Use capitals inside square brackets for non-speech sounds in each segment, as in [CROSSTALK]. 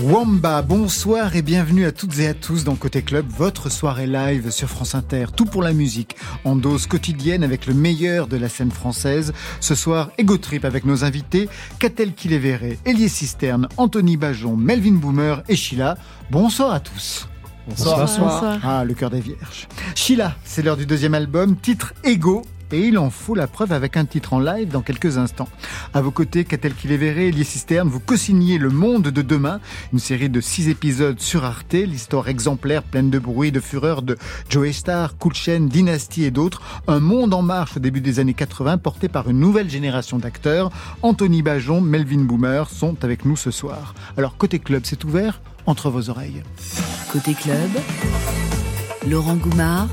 Wamba, bonsoir et bienvenue à toutes et à tous dans Côté Club, votre soirée live sur France Inter. Tout pour la musique, en dose quotidienne avec le meilleur de la scène française. Ce soir, Ego Trip avec nos invités, Catel Kiléveré, Elie Cisterne, Anthony Bajon, Melvin Boomer et Sheila. Bonsoir à tous. Bonsoir. Bonsoir. Ah, le cœur des vierges. Sheila, c'est l'heure du deuxième album, titre Ego. Et il en faut la preuve avec un titre en live dans quelques instants. À vos côtés, Catel Kiléveré, Elie Cisterne, vous co-signez Le Monde de demain, une série de six épisodes sur Arte, l'histoire exemplaire pleine de bruit, de fureur de Joe Star, Chain, Dynasty et d'autres. Un monde en marche au début des années 80 porté par une nouvelle génération d'acteurs. Anthony Bajon, Melvin Boomer sont avec nous ce soir. Alors, côté club, c'est ouvert entre vos oreilles. Côté club, Laurent Goumard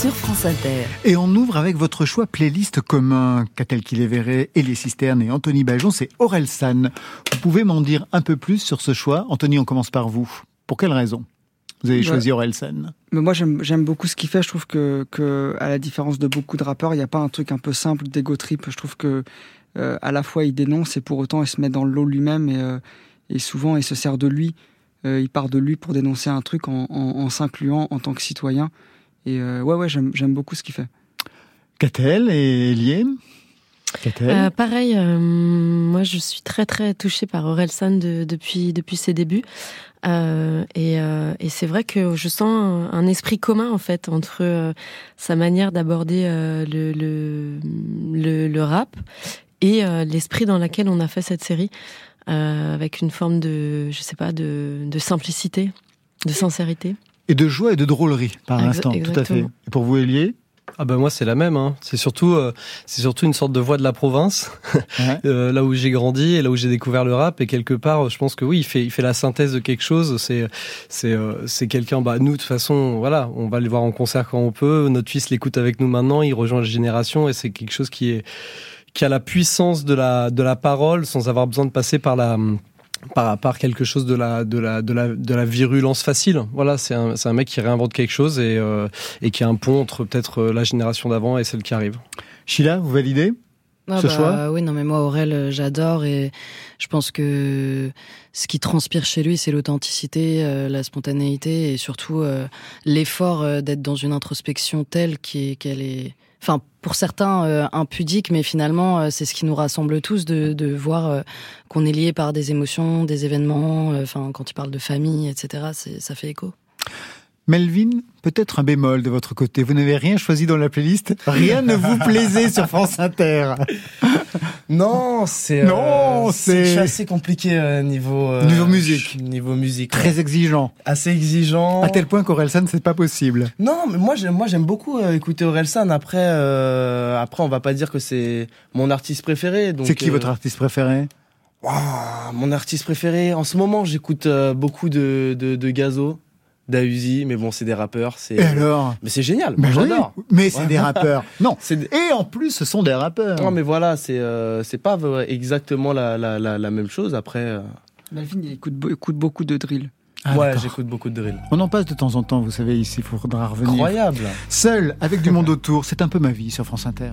sur France Inter. Et on ouvre avec votre choix playlist commun. Catel Kiléveré, Elie Cisterne et Anthony Bajon, c'est Aurel San. Vous pouvez m'en dire un peu plus sur ce choix Anthony, on commence par vous. Pour quelle raison vous avez Ouais. choisi Aurel San? Mais moi, j'aime j'aime beaucoup ce qu'il fait. Je trouve que, que, à la différence de beaucoup de rappeurs, il n'y a pas un truc un peu simple d'ego trip. Je trouve que euh, à la fois il dénonce et pour autant il se met dans le lot lui-même et, euh, et souvent il se sert de lui. Euh, il part de lui pour dénoncer un truc en, en, en s'incluant en tant que citoyen. Et euh, ouais, ouais, j'aime beaucoup ce qu'il fait. Catel et Elie Euh, pareil, euh, moi je suis très très touchée par Orelsan de, depuis depuis ses débuts Euh, et, euh, et c'est vrai que je sens un, un esprit commun en fait entre euh, sa manière d'aborder euh, le, le, le le rap et euh, l'esprit dans lequel on a fait cette série euh, avec une forme de je sais pas de, de simplicité, de sincérité. Et de joie et de drôlerie, par Exa- instant, tout à fait. Et pour vous, Elie Ah ben moi c'est la même. Hein. C'est surtout euh, c'est surtout une sorte de voix de la province, [LAUGHS] Ouais. euh, là où j'ai grandi et là où j'ai découvert le rap et quelque part je pense que oui il fait il fait la synthèse de quelque chose. C'est c'est euh, c'est quelqu'un. Bah nous de toute façon voilà on va le voir en concert quand on peut. Notre fils l'écoute avec nous maintenant. Il rejoint la génération et c'est quelque chose qui est qui a la puissance de la de la parole sans avoir besoin de passer par la par, par quelque chose de la de la de la de la virulence facile. Voilà, c'est un c'est un mec qui réinvente quelque chose et euh, et qui a un pont entre peut-être euh, la génération d'avant et celle qui arrive. Sheila, vous validez Ah Ce bah, choix? Oui, non, mais moi, Aurel, euh, j'adore et je pense que ce qui transpire chez lui, c'est l'authenticité, euh, la spontanéité et surtout euh, l'effort euh, d'être dans une introspection telle qu'elle est. Enfin, pour certains, euh, impudique, mais finalement, euh, c'est ce qui nous rassemble tous de, de voir euh, qu'on est lié par des émotions, des événements. euh, Enfin, quand il parle de famille, etc., ça fait écho. Melvin, peut-être un bémol de votre côté. Vous n'avez rien choisi dans la playlist Rien ne vous plaisait sur France Inter [LAUGHS] Non, c'est Non, euh, c'est- assez compliqué euh, niveau euh, Niveau musique. niveau musique Très exigeant. assez exigeant. À tel point qu'Aurel San, c'est pas possible. Non, mais moi j'aime moi j'aime beaucoup euh, écouter Orelsan. Après euh, après on va pas dire que c'est mon artiste préféré. C'est qui euh, votre artiste préféré? Ouah, Mon artiste préféré en ce moment j'écoute euh, beaucoup de de, de Gazo, d'Auzi, mais bon c'est des rappeurs. C'est Et alors mais c'est génial. Moi oui, j'adore. Mais c'est Ouais. des rappeurs. [LAUGHS] Non. C'est Et en plus, ce sont des rappeurs. non mais voilà c'est euh, c'est pas exactement la la la, la même chose. Après euh, Melvin, il écoute, be- écoute beaucoup de drill. Ah, ouais d'accord. j'écoute beaucoup de drill. On en passe de temps en temps, vous savez, ici, il faudra revenir. Incroyable. Seul, avec du monde autour, c'est un peu ma vie sur France Inter.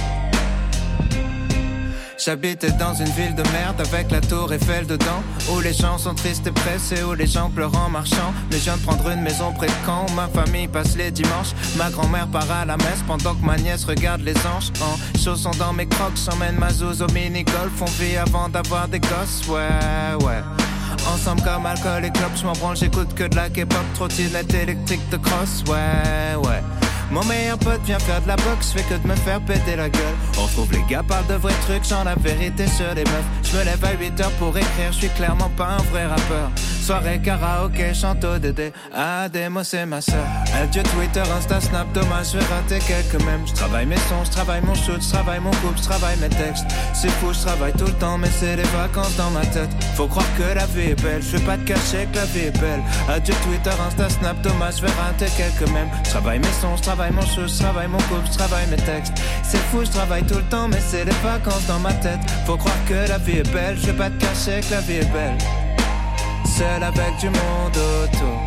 J'habitais dans une ville de merde avec la tour Eiffel dedans Où les gens sont tristes et pressés, où les gens pleurent en marchant. Mais je viens de prendre une maison près de Caen où ma famille passe les dimanches. Ma grand-mère part à la messe pendant que ma nièce regarde les anges. En chaussons dans mes crocs, j'emmène ma zouze au mini-golf. On vit avant d'avoir des gosses, ouais, ouais. Ensemble comme alcool et clopes, je m'en branle, j'écoute que de la K-pop, trottinette électrique de cross, ouais, ouais. Mon meilleur pote vient faire de la boxe, fait que de me faire péter la gueule. On trouve les gars parlent de vrais trucs, genre la vérité sur les meufs. Je me lève à 8 heures pour écrire, je suis clairement pas un vrai rappeur. Soirée karaoké, chante au Dédé. Ah, moi c'est ma soeur. Adieu Twitter, Insta, Snap, dommage, je vais rater quelques mèmes. Je travaille mes sons, je travaille mon shoot, je travaille mon couple, je travaille mes textes. C'est fou, je travaille tout le temps, mais c'est les vacances dans ma tête. Faut croire que la vie est belle, je vais pas te cacher que la vie est belle. Adieu Twitter, Insta, Snap, dommage, je vais rater quelques mèmes. Je travaille mes sons, je travaille travaille mon show, je travaille mon couple, je travaille mes textes. C'est fou, je travaille tout le temps, mais c'est les vacances dans ma tête. Faut croire que la vie est belle, je vais pas te cacher que la vie est belle. Seul avec du monde autour.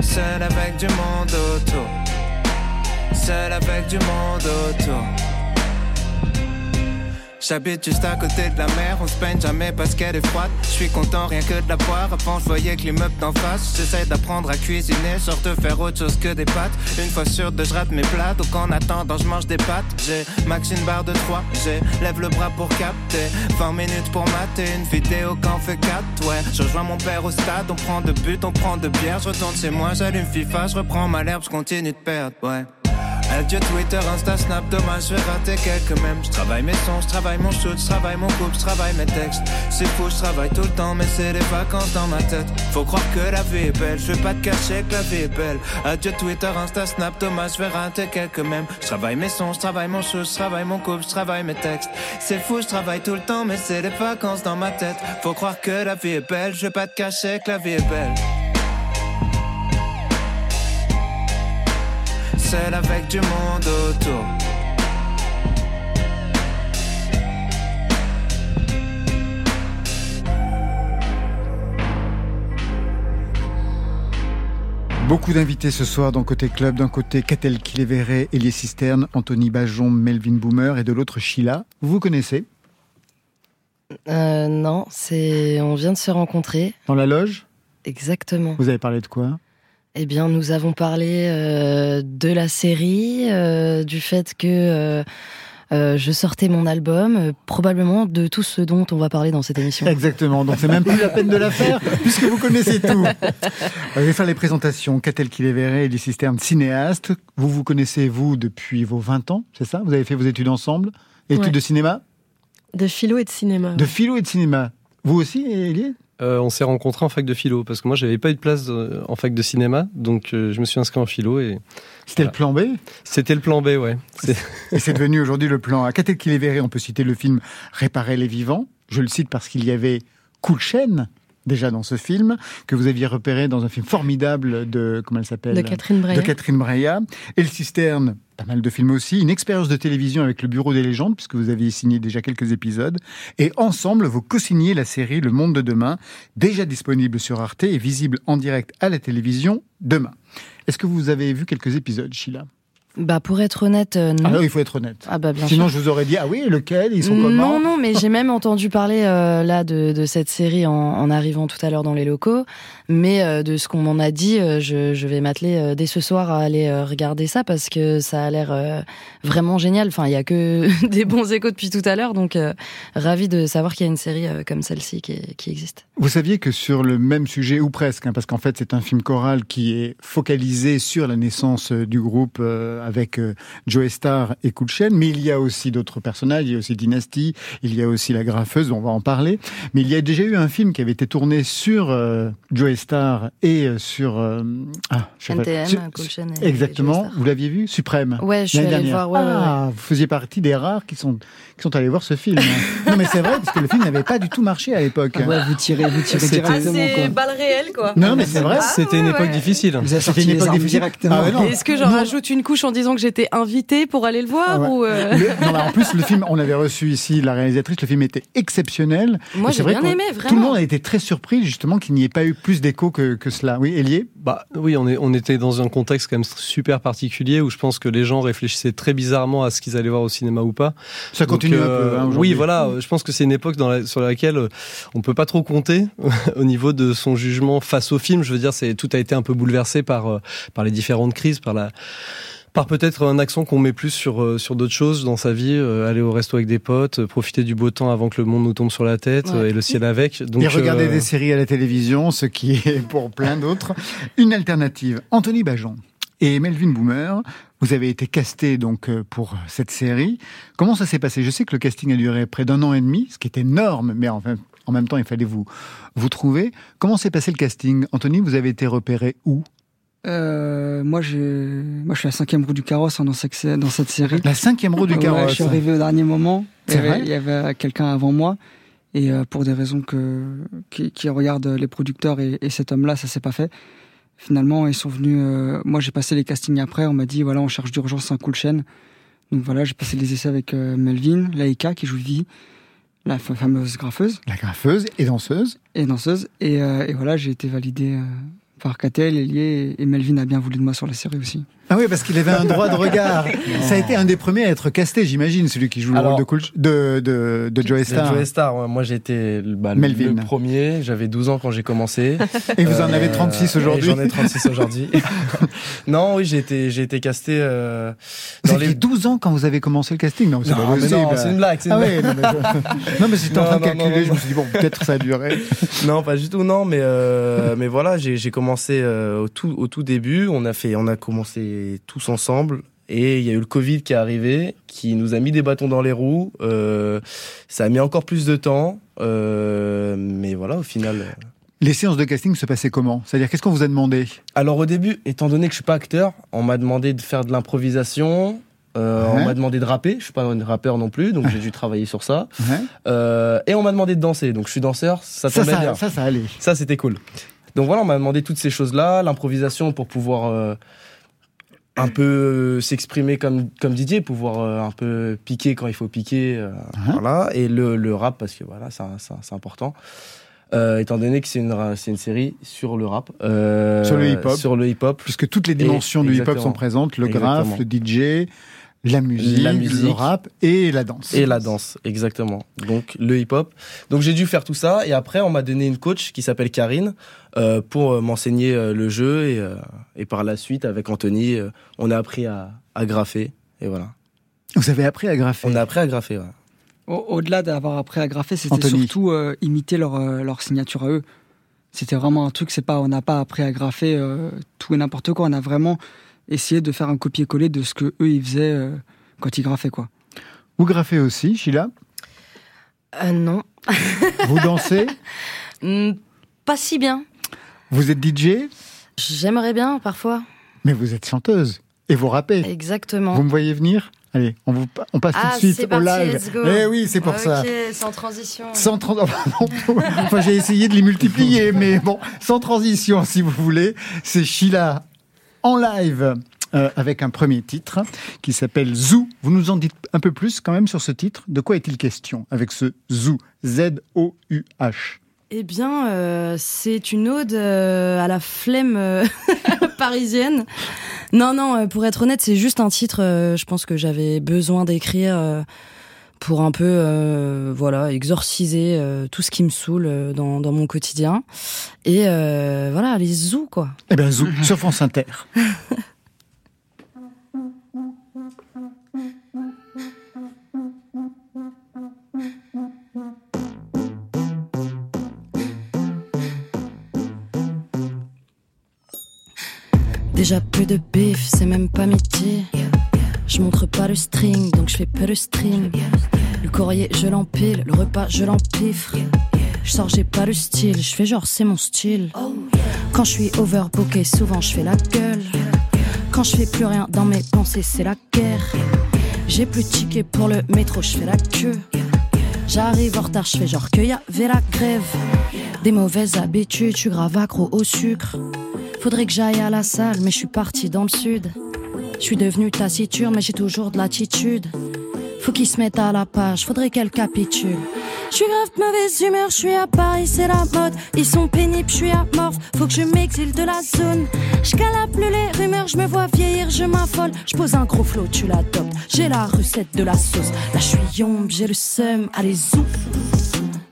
Seul avec du monde autour. Seul avec du monde autour. J'habite juste à côté de la mer, on se peine jamais parce qu'elle est froide. Je suis content rien que de la boire, avant je voyais que l'immeuble d'en face. J'essaie d'apprendre à cuisiner, genre de faire autre chose que des pâtes. Une fois sûr de je rate mes plats, donc en attendant je mange des pâtes. J'ai max une barre de 3, j'ai lève le bras pour capter. 20 minutes pour mater une vidéo quand fait 4, ouais. Je rejoins mon père au stade, on prend de but, on prend de bière. Je retourne chez moi, j'allume FIFA, je reprends ma l'herbe, je continue de perdre, ouais. Adieu Twitter, Insta, Snap, dommage, je vais rater quelques mèmes. Je travaille mes sons, je travaille mon shoot, je travaille mon couple, je travaille mes textes. C'est fou, je travaille tout le temps, mais c'est les vacances dans ma tête. Faut croire que la vie est belle, je vais pas te cacher que la vie est belle. Adieu Twitter, Insta, Snap, dommage, je vais rater quelques mèmes. Je travaille mes sons, je travaille mon shoot, je travaille mon couple, je travaille mes textes. C'est fou, je travaille tout le temps, mais c'est les vacances dans ma tête. Faut croire que la vie est belle, je vais pas te cacher que la vie est belle. Avec du monde autour. Beaucoup d'invités ce soir dans Côté Club. D'un côté, Catel Kiléveré, Elie Cisterne, Anthony Bajon, Melvin Boomer et de l'autre, Sheila. Vous vous connaissez? Euh, Non, c'est on vient de se rencontrer. Dans la loge? Exactement. Vous avez parlé de quoi? Eh bien, nous avons parlé euh, de la série, euh, du fait que euh, je sortais mon album, probablement de tout ce dont on va parler dans cette émission. Exactement, donc c'est même plus la peine de la faire, puisque vous connaissez tout. [LAUGHS] Je vais faire les présentations. Qu'a-t-elle qu'il est verré, les systèmes cinéastes. Vous vous connaissez, vous, depuis vos 20 ans, c'est ça? Vous avez fait vos études ensemble? Études de cinéma? De philo et de cinéma. De philo et de cinéma. Vous aussi, Elie euh, on s'est rencontrés en fac de philo parce que moi j'avais pas eu de place euh, en fac de cinéma, donc euh, je me suis inscrit en philo et. C'était le plan B? C'était le plan B, ouais. [LAUGHS] et c'est devenu aujourd'hui le plan A. Qu'est-ce qu'il est verré? On peut citer le film Réparer les vivants. Je le cite parce qu'il y avait Coulchen déjà dans ce film, que vous aviez repéré dans un film formidable de, comment elle s'appelle De Catherine Breillat. De Catherine Breillat. Et le Cisterne, pas mal de films aussi, une expérience de télévision avec le Bureau des légendes, puisque vous aviez signé déjà quelques épisodes. Et ensemble, vous co-signez la série Le Monde de demain, déjà disponible sur Arte et visible en direct à la télévision demain. Est-ce que vous avez vu quelques épisodes, Sheila? Bah pour être honnête, euh, non. Ah il faut être honnête. Ah bah bien Sinon je vous aurais dit ah oui lequel ils sont comment Non non mais j'ai même entendu parler euh, là de, de, cette série en, en, arrivant tout à l'heure dans les locaux, mais euh, de ce qu'on m'en a dit, je, je, vais m'atteler dès ce soir à aller regarder ça parce que ça a l'air vraiment génial. Enfin il y a que [LAUGHS] des bons échos depuis tout à l'heure donc ravi de savoir qu'il y a une série comme celle-ci qui, qui, existe. Vous saviez que sur le même sujet ou presque, hein, parce qu'en fait c'est un film choral qui est focalisé sur la naissance du groupe avec euh, Joe Star et Kulchen, mais il y a aussi d'autres personnages, il y a aussi Dynasty, il y a aussi La Graffeuse, on va en parler, mais il y a déjà eu un film qui avait été tourné sur euh, Joe Star et euh, sur... ah, NTM, et Exactement, vous l'aviez vu Suprême Ouais, je suis allé voir, ouais, Ah, vous faisiez partie des rares qui sont, qui sont allés voir ce film. [LAUGHS] non mais c'est vrai, parce que le film n'avait pas du tout marché à l'époque. Ah ouais, vous tirez, vous tirez directement. Ah, c'est balle réelle, quoi. Non mais c'est vrai. C'était une époque difficile. Vous avez sorti une époque difficile. Est-ce que j'en rajoute une couche en disant que j'étais invitée pour aller le voir Ah ouais. ou euh, Le- non, bah, en plus, le film, on avait reçu ici la réalisatrice, le film était exceptionnel. Moi, j'ai vrai bien aimé, Tout le vraiment. monde a été très surpris, justement, qu'il n'y ait pas eu plus d'écho que, que cela. Oui, Elie Bah oui, on, est, on était dans un contexte quand même super particulier où je pense que les gens réfléchissaient très bizarrement à ce qu'ils allaient voir au cinéma ou pas. Ça Donc, continue un euh, peu. hein, oui, voilà. Je pense que c'est une époque dans la- sur laquelle euh, on peut pas trop compter [LAUGHS] au niveau de son jugement face au film. Je veux dire, c'est tout a été un peu bouleversé par par les différentes crises, par la par peut-être un accent qu'on met plus sur euh, sur d'autres choses dans sa vie, euh, aller au resto avec des potes, euh, profiter du beau temps avant que le monde nous tombe sur la tête Ouais. euh, et le ciel avec. Donc et regarder euh, des séries à la télévision, ce qui [LAUGHS] est pour plein d'autres une alternative. Anthony Bajon et Melvin Boomer, vous avez été castés donc euh, pour cette série. Comment ça s'est passé? Je sais que le casting a duré près d'un an et demi, ce qui est énorme, mais enfin, en même temps, il fallait vous vous trouver. Comment s'est passé le casting? Anthony, vous avez été repéré où? Euh, moi, j'ai, moi, je suis la cinquième roue du carrosse hein, dans cette, dans cette série. La cinquième roue du Ouais, carrosse. je suis arrivé au dernier moment. Il y C'est avait, vrai il y avait quelqu'un avant moi. Et euh, pour des raisons que, qui, qui regardent les producteurs et, et cet homme-là, ça s'est pas fait. Finalement, ils sont venus. euh, moi, j'ai passé les castings après. On m'a dit voilà, on cherche d'urgence un cool chaîne. Donc voilà, j'ai passé les essais avec euh, Melvin, Laïka qui joue Vie, la fa- fameuse graffeuse La graffeuse et danseuse. et danseuse. Et, euh, et voilà, j'ai été validé euh, par Catel, Elie et, et Melvin a bien voulu de moi sur la série aussi. Ah oui, parce qu'il avait un droit de regard. [LAUGHS] Ça a été un des premiers à être casté, j'imagine, celui qui joue le rôle de, cool, de, de, de Joey C'est Star. Joey Star, ouais. moi j'étais bah, le- Melvin. le premier, j'avais 12 ans quand j'ai commencé. Et vous en Euh, avez 36 et aujourd'hui. J'en ai 36 aujourd'hui. [LAUGHS] non, oui, j'ai été, j'ai été casté euh, dans les. 12 ans quand vous avez commencé le casting Non, c'est Non, pas mais c'est une blague, c'est une Ah blague. oui, non, mais, j'étais en train de calculer, non, non. je me suis dit, bon, peut-être ça a duré. [LAUGHS] Non, pas du tout, non, mais euh, mais voilà, j'ai j'ai commencé euh, au tout au tout début. On a fait, on a commencé tous ensemble. Et il y a eu le Covid qui est arrivé, qui nous a mis des bâtons dans les roues. Euh, ça a mis encore plus de temps, euh, mais voilà, au final. euh, Les séances de casting se passaient comment? C'est-à-dire, qu'est-ce qu'on vous a demandé? Alors au début, étant donné que je suis pas acteur, on m'a demandé de faire de l'improvisation. euh, Ouais. On m'a demandé de rapper. Je suis pas un rappeur non plus, donc j'ai dû travailler sur ça. Ouais. Et on m'a demandé de danser. Donc je suis danseur, ça ça, tombait ça, bien. ça, ça allait. Ça, c'était cool. Donc voilà, on m'a demandé toutes ces choses-là, l'improvisation pour pouvoir un peu euh, s'exprimer comme, comme Didier, pouvoir euh, un peu piquer quand il faut piquer. euh, Hein Voilà. Et le, le rap, parce que voilà, c'est important. Euh, étant donné que c'est une, une série sur le rap. euh, Sur le hip-hop. Sur le hip-hop. Puisque toutes les dimensions Et- du hip-hop sont présentes, le graphe, le DJ, la musique, La le musique. rap et la danse. Et la danse, exactement. Donc le hip-hop. Donc j'ai dû faire tout ça et après on m'a donné une coach qui s'appelle Karine euh, pour euh, m'enseigner euh, le jeu et, euh, et par la suite avec Anthony euh, on a appris à, à graffer et voilà. Vous avez appris à graffer. On a appris à graffer. Ouais. Au- Au-delà d'avoir appris à graffer, c'était surtout euh, imiter leur, leur signature à eux. C'était vraiment un truc, c'est pas, on n'a pas appris à graffer euh, tout et n'importe quoi. On a vraiment essayé de faire un copier-coller de ce que eux ils faisaient euh, quand ils graffaient quoi. Vous graffez aussi, Sheila? Euh, non. [LAUGHS] Vous dansez? Hmm, pas si bien. Vous êtes DJ J'aimerais bien parfois. Mais vous êtes chanteuse. Et vous rappez Exactement. Vous me voyez venir? Allez, on, vous, on passe ah, tout de suite c'est au parti, live. let's go. Eh oui, c'est pour Ok, ça. sans transition. Sans tran- [LAUGHS] oh, pardon. enfin, j'ai essayé de les multiplier, mais bon, sans transition, si vous voulez. C'est Sheila en live euh, avec un premier titre qui s'appelle Zoo. Vous nous en dites un peu plus quand même sur ce titre. De quoi est-il question avec ce Zoo Z-O-U-H. Eh bien, euh, c'est une ode euh, à la flemme [LAUGHS] parisienne. Non, non, pour être honnête, c'est juste un titre, je pense que j'avais besoin d'écrire pour un peu, euh, voilà, exorciser euh, tout ce qui me saoule euh, dans, dans mon quotidien. Et euh, voilà, les zoos, quoi. Eh bien, Zoo sur France Inter. [LAUGHS] Déjà plus de bif, c'est même pas midi. Je montre pas le string, donc je fais pas le stream. Le courrier, je l'empile, le repas, je l'empiffre. Je sors, j'ai pas le style, je fais genre c'est mon style. Quand je suis overbooké, souvent je fais la gueule. Quand je fais plus rien dans mes pensées, c'est la guerre. J'ai plus de ticket pour le métro, je fais la queue. J'arrive en retard, je fais genre qu'il y avait la grève. Des mauvaises habitudes, je suis grave accro au sucre. Faudrait que j'aille à la salle, mais je suis parti dans le sud. Je suis devenue taciturne, mais j'ai toujours de l'attitude. Faut qu'ils se mettent à la page, faudrait qu'elle capitule. Je suis grave de mauvaise humeur, je suis à Paris, c'est la mode. Ils sont pénibles, je suis amorphe, faut que je m'exile de la zone. Je plus les rumeurs, je me vois vieillir, je m'affole. Je pose un gros flot, tu l'adoptes. J'ai la recette de la sauce. Là, je suis yombe, j'ai le seum, allez zou.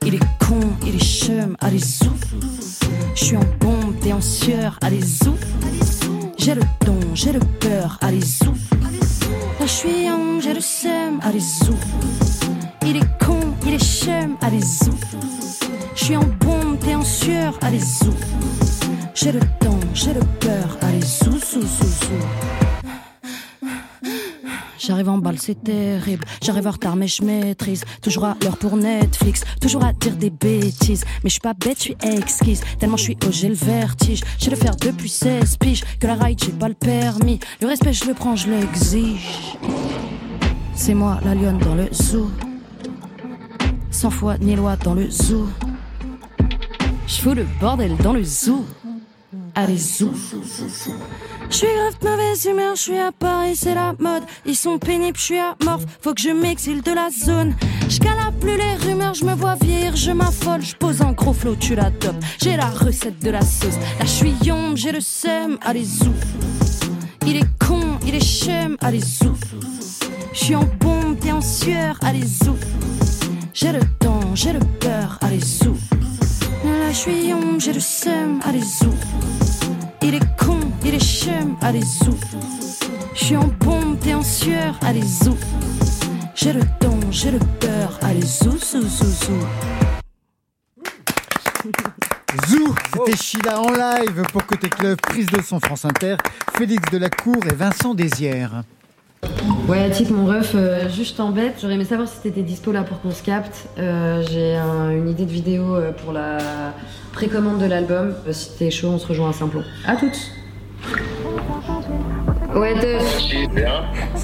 Il est con, il est chum, allez zou. Je suis en bombe, t'es en allez zou. J'ai le don, j'ai le peur, allez zou. Là, je suis yombe, j'ai le seum, allez zou. Il est con, il est chum, allez zou. Je suis en bombe, t'es en sueur, allez zou. J'ai le temps, j'ai le peur, allez zou, zou, zou, zou. J'arrive en balle, c'est terrible. J'arrive en retard, mais je maîtrise. Toujours à l'heure pour Netflix. Toujours à dire des bêtises. Mais je suis pas bête, je suis exquise. Tellement je suis haut, j'ai le vertige. J'ai le faire depuis 16 piges. Que la ride, j'ai pas le permis. Le respect, je le prends, je l'exige. C'est moi, la lionne dans le zoo. Sans foi ni loi dans le zoo. Je fous le bordel dans le zoo. Allez, zou. Je suis grave de mauvaise humeur, je suis à Paris, c'est la mode. Ils sont pénibles, je suis amorphe, faut que je m'exile de la zone. Je plus les rumeurs, je me vois vieillir, je m'affole, je pose en gros flot, tu l'adoptes. J'ai la recette de la sauce. Là, je suis j'ai le seum, allez, zou. Il est con, il est chum, allez, zou. Je suis en bombe, t'es en sueur, allez, zou. J'ai le temps, j'ai le peur, allez, zou. Là, je suis j'ai le seum, allez, zou. Il est con, il est chum, allez, zou. Je suis en pompe, t'es en sueur, allez, zou. J'ai le temps, j'ai le peur, allez, zou, zou, zou, zou. Zou, c'était Sheila en live pour Côté Club, prise de son France Inter, Félix Delacour et Vincent Désières. Ouais, Tic, mon ref, euh, juste t'embête. J'aurais aimé savoir si t'étais dispo là pour qu'on se capte. Euh, J'ai un- une idée de vidéo euh, pour la précommande de l'album. Euh, si t'es chaud, on se rejoint à Saint-Plon. À toutes Ouais, teuf.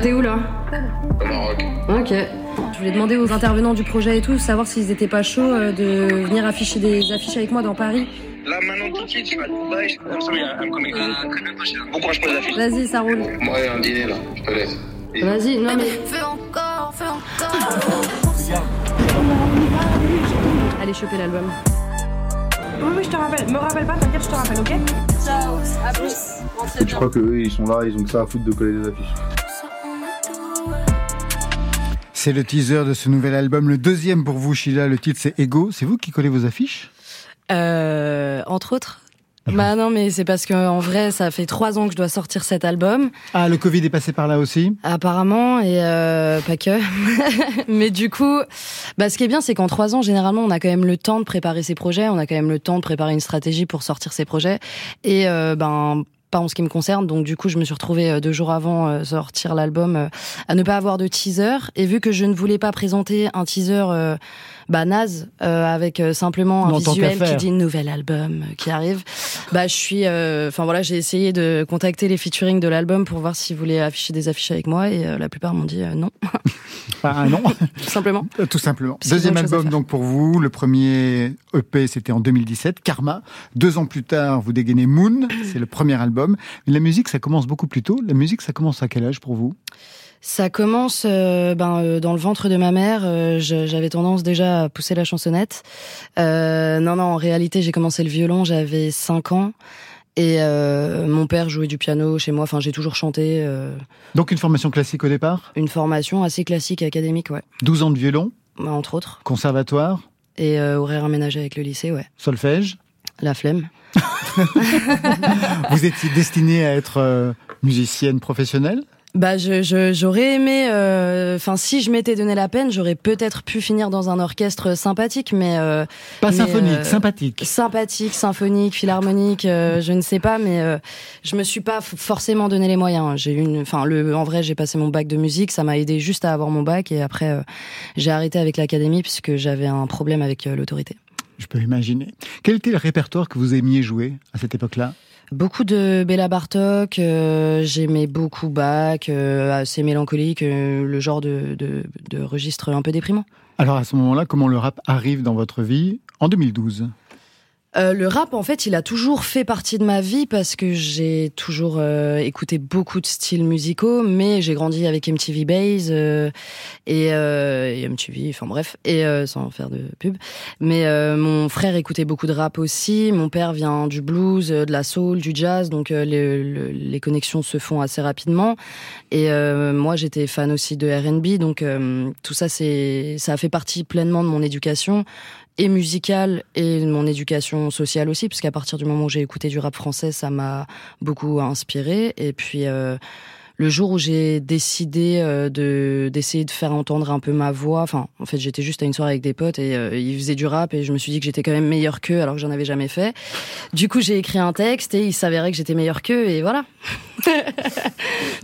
T'es où là Au Maroc. Ok. Je voulais demander aux intervenants du projet et tout, savoir s'ils étaient pas chauds euh, de venir afficher des affiches avec moi dans Paris. Là, maintenant, tout de suite, je à Dubaï. Très bientôt, je Bon courage pour les affiches. Vas-y, ça roule. Moi, il y a un dîner là, je te laisse. Vas-y, non mais. Fais encore, fais encore. Allez choper l'album. Oui, oui, je te rappelle. Me rappelle pas, t'inquiète, je te rappelle, ok? Ciao, à plus. Je crois que eux, ils sont là, ils ont que ça à foutre de coller des affiches. C'est le teaser de ce nouvel album, le deuxième pour vous, Sheila. Le titre, c'est Ego. C'est vous qui collez vos affiches? Euh, entre autres. Bah non, mais c'est parce que en vrai, ça fait trois ans que je dois sortir cet album. Ah, le Covid est passé par là aussi? Apparemment, et euh, pas que. [LAUGHS] mais du coup, bah, ce qui est bien, c'est qu'en trois ans, généralement, on a quand même le temps de préparer ses projets, on a quand même le temps de préparer une stratégie pour sortir ses projets. Et euh, ben pas en ce qui me concerne, donc du coup je me suis retrouvée euh, deux jours avant euh, sortir l'album euh, à ne pas avoir de teaser. Et vu que je ne voulais pas présenter un teaser bah naze euh, avec euh, simplement un Non, visuel qui dit nouvel album euh, qui arrive, bah je suis, euh, enfin voilà, j'ai essayé de contacter les featuring de l'album pour voir s'ils voulaient afficher des affiches avec moi et euh, la plupart m'ont dit non, [LAUGHS] Ah non, [LAUGHS] tout simplement. Tout simplement. Deuxième album donc pour vous. Le premier EP c'était en 2017, Karma. Deux ans plus tard, vous dégainez Moon. C'est le premier album. Mais la musique, ça commence beaucoup plus tôt. La musique, ça commence à quel âge pour vous? Ça commence euh, ben, euh, dans le ventre de ma mère. euh, J'avais tendance déjà à pousser la chansonnette. Euh, non, non, en réalité, j'ai commencé le violon, j'avais 5 ans. Et euh, mon père jouait du piano chez moi. Enfin, j'ai toujours chanté. euh, Donc une formation classique au départ? Une formation assez classique, académique, ouais. 12 ans de violon, Bah, entre autres. conservatoire, Et euh, horaire aménagé avec le lycée, ouais. solfège? La flemme. [LAUGHS] Vous étiez destinée à être musicienne professionnelle? Bah, je, je- j'aurais aimé. euh, Enfin, si je m'étais donné la peine, j'aurais peut-être pu finir dans un orchestre sympathique, mais euh, Pas mais, symphonique, euh, sympathique. sympathique, symphonique, philharmonique, euh, je ne sais pas, mais euh, je me suis pas forcément donné les moyens. J'ai eu une, enfin, le, en vrai, j'ai passé mon bac de musique, ça m'a aidé juste à avoir mon bac, et après, j'ai arrêté avec l'académie puisque j'avais un problème avec l'autorité. Je peux imaginer. Quel était le répertoire que vous aimiez jouer à cette époque-là? Beaucoup de Béla Bartok, euh, j'aimais beaucoup Bach, euh, assez mélancolique, euh, le genre de, de, de registre un peu déprimant. Alors à ce moment-là, comment le rap arrive dans votre vie? En 2012. Euh, le rap, en fait, il a toujours fait partie de ma vie parce que j'ai toujours euh, écouté beaucoup de styles musicaux, mais j'ai grandi avec MTV Base euh, et, euh, MTV, enfin bref, et euh, sans faire de pub. Mais mon frère écoutait beaucoup de rap aussi. Mon père vient du blues, de la soul, du jazz, donc les, le- les connexions se font assez rapidement. Et moi, j'étais fan aussi de R&B, donc tout ça, c'est ça a fait partie pleinement de mon éducation et musicale et mon éducation sociale aussi, parce qu'à partir du moment où j'ai écouté du rap français, ça m'a beaucoup inspiré. Et puis euh, le jour où j'ai décidé euh, de d'essayer de faire entendre un peu ma voix, enfin en fait j'étais juste à une soirée avec des potes et euh, ils faisaient du rap et je me suis dit que j'étais quand même meilleure qu'eux alors que j'en avais jamais fait. Du coup j'ai écrit un texte et il s'avérait que j'étais meilleure qu'eux et voilà. [LAUGHS]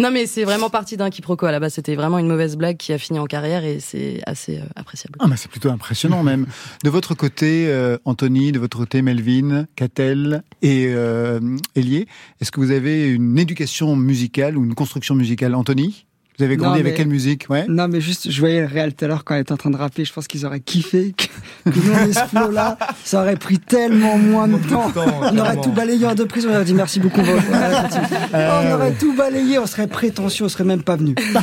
non mais c'est vraiment parti d'un quiproquo à la base, c'était vraiment une mauvaise blague qui a fini en carrière et c'est assez euh, appréciable. Ah, mais c'est plutôt impressionnant [LAUGHS] même. De votre côté, euh, Anthony, de votre côté, Melvin, Catel et euh, Elie, est-ce que vous avez une éducation musicale ou une construction musicale Anthony Vous avez grandi Non, avec quelle musique? Ouais Non, mais juste, je voyais le réel tout à l'heure quand elle était en train de rapper. Je pense qu'ils auraient kiffé que, que nous, on ait ce flow-là. Ça aurait pris tellement moins de temps. on aurait tout balayé en deux prises. On aurait dit merci beaucoup. Euh, on aurait tout balayé. On serait prétentieux. On serait même pas venu. [LAUGHS]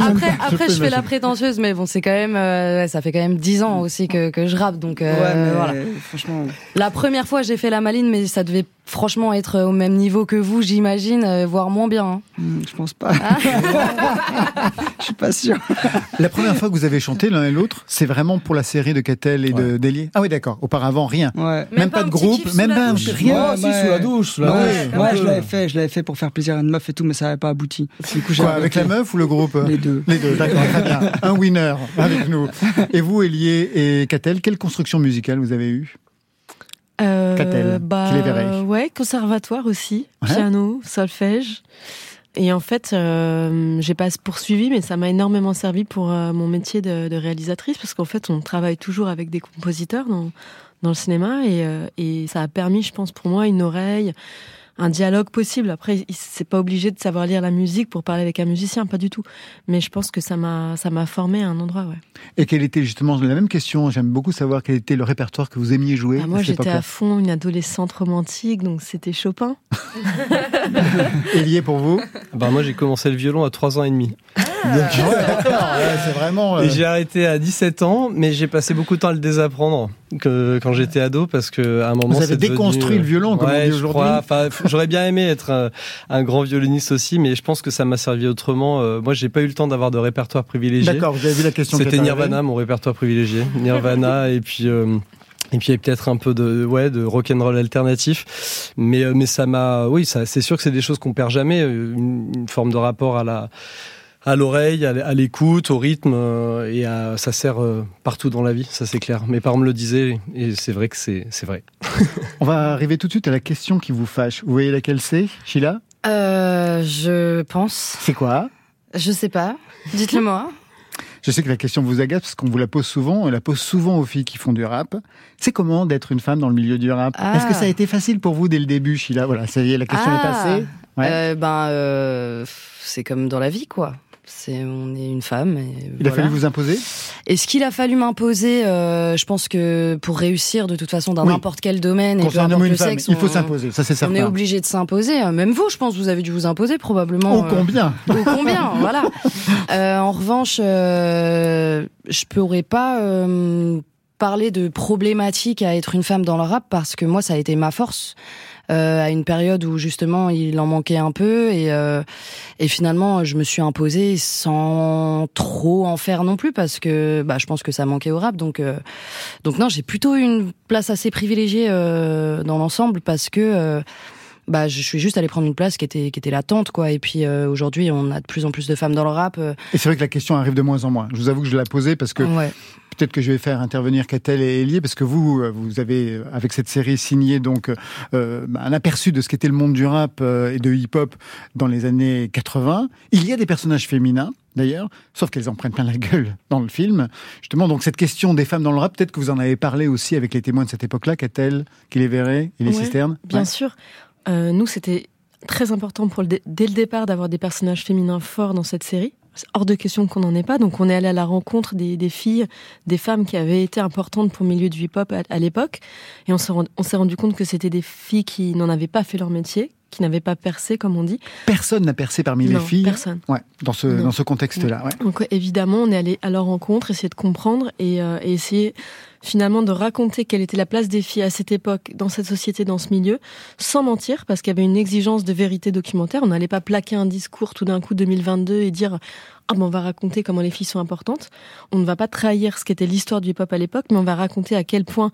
Après, après je, fais la prétentieuse, mais bon, c'est quand même, euh, ça fait quand même dix ans aussi que, que je rappe, donc euh, Ouais, mais voilà. franchement. La première fois, j'ai fait la maline, mais ça devait franchement être au même niveau que vous, j'imagine, euh, voire moins bien. hein. Hmm, je pense pas. [LAUGHS] je suis pas sûr. La première fois que vous avez chanté l'un et l'autre, c'est vraiment pour la série de Catel et de Délier Ah oui, d'accord. Auparavant, rien. Ouais. Même, pas, de groupe, même pas rien. Ouais, si, sous la douche, sous la Ouais, ouais, je l'avais fait, je l'avais fait pour faire plaisir à une meuf et tout, mais ça n'avait pas abouti. Du coup, Quoi, avec la meuf ou le groupe? Les deux. Les deux, d'accord, très bien. Un winner avec nous. [LAUGHS] Et vous, Elie et Catel, quelle construction musicale vous avez eue? Qu'a-t-elle bah, les verrait Ouais, conservatoire aussi, Ouais. piano, solfège. Et en fait, euh, j'ai pas poursuivi, mais ça m'a énormément servi pour euh, mon métier de, de réalisatrice, parce qu'en fait, on travaille toujours avec des compositeurs dans, dans le cinéma, et, euh, et ça a permis, je pense, pour moi, une oreille, un dialogue possible. Après, il- c'est pas obligé de savoir lire la musique pour parler avec un musicien, pas du tout. Mais je pense que ça m'a, ça m'a formé à un endroit, ouais. Et quelle était justement la même question? J'aime beaucoup savoir quel était le répertoire que vous aimiez jouer. Ah, moi, j'étais à fond une adolescente romantique, donc c'était Chopin. [LAUGHS] Elie, pour vous? Bah, moi, j'ai commencé le violon à 3 ans et demi. [LAUGHS] Ah, ouais, c'est vraiment. euh, Et j'ai arrêté à 17 ans, mais j'ai passé beaucoup de temps à le désapprendre que, quand j'étais ado parce que à un moment Vous avez devenu, déconstruit le violon, comme on ouais, dit je aujourd'hui. Enfin, j'aurais bien aimé être un, un grand violoniste aussi, mais je pense que ça m'a servi autrement. Euh, moi, j'ai pas eu le temps d'avoir de répertoire privilégié. D'accord, vous avez vu la question. C'était Nirvana, mon répertoire privilégié. Nirvana [LAUGHS] et puis. euh, et puis peut-être un peu de ouais de rock and roll alternatif, mais euh, mais ça m'a oui ça c'est sûr que c'est des choses qu'on perd jamais euh, une, une forme de rapport à la à l'oreille, à l'écoute, au rythme, euh, et à- ça sert euh, partout dans la vie, ça c'est clair. Mes parents me le disaient, et c'est vrai que c'est c'est vrai. [LAUGHS] On va arriver tout de suite à la question qui vous fâche. Vous voyez laquelle c'est, Sheila? Euh, je pense. C'est quoi? Je sais pas. Dites-le moi. [LAUGHS] Je sais que la question vous agace parce qu'on vous la pose souvent, on la pose souvent aux filles qui font du rap. C'est comment d'être une femme dans le milieu du rap? Ah. Est-ce que ça a été facile pour vous dès le début, Sheila? Voilà, ça y est, la question est Ah. passée. Ouais. Euh, ben, euh, c'est comme dans la vie, quoi. C'est, on est une femme. Et Il a fallu vous imposer Est-ce qu'il a fallu m'imposer? Euh, Je pense que pour réussir, de toute façon, dans Oui. n'importe quel domaine, et peu importe le femme, sexe, il faut s'imposer, ça c'est certain. On est obligé de s'imposer. Euh, Même vous, je pense, vous avez dû vous imposer probablement. Oh, euh, combien? Ô combien, [LAUGHS] voilà. Euh, en revanche, euh, je pourrais pas euh, parler de problématique à être une femme dans le rap parce que moi, ça a été ma force. Euh, à une période où justement il en manquait un peu et euh, et finalement je me suis imposée sans trop en faire non plus parce que bah je pense que ça manquait au rap. Donc euh, donc non j'ai plutôt une place assez privilégiée euh, dans l'ensemble parce que euh, bah je suis juste allée prendre une place qui était qui était latente quoi et puis euh, aujourd'hui on a de plus en plus de femmes dans le rap euh, Et c'est vrai que la question arrive de moins en moins. Je vous avoue que je l'ai posée parce que ouais peut-être que je vais faire intervenir Catel et Elie parce que vous, euh, vous avez avec cette série signé donc euh, un aperçu de ce qu'était le monde du rap et de hip-hop dans les années 80. Il y a des personnages féminins d'ailleurs, sauf qu'elles en prennent plein la gueule dans le film. Justement, donc cette question des femmes dans le rap, peut-être que vous en avez parlé aussi avec les témoins de cette époque-là, Catel, qui les verrait et les Ouais, cisternes. Bien Ouais. sûr. Euh, nous, c'était très important pour le dès le départ d'avoir des personnages féminins forts dans cette série. c'est hors de question qu'on n'en ait pas. Donc on est allé à la rencontre des, des, filles, des femmes qui avaient été importantes pour le milieu du hip-hop à, à l'époque. Et on s'est rendu, rendu compte que c'était des filles qui n'en avaient pas fait leur métier, qui n'avaient pas percé, comme on dit. Personne n'a percé parmi non, les filles. Personne. Ouais, dans ce, Non. dans ce contexte-là. Ouais. Donc évidemment, on est allé à leur rencontre, essayer de comprendre et, euh, et essayer finalement de raconter quelle était la place des filles à cette époque, dans cette société, dans ce milieu, sans mentir, parce qu'il y avait une exigence de vérité documentaire. On n'allait pas plaquer un discours tout d'un coup 2022 et dire ah ben on va raconter comment les filles sont importantes. On ne va pas trahir ce qu'était l'histoire du hip-hop à l'époque, mais on va raconter à quel point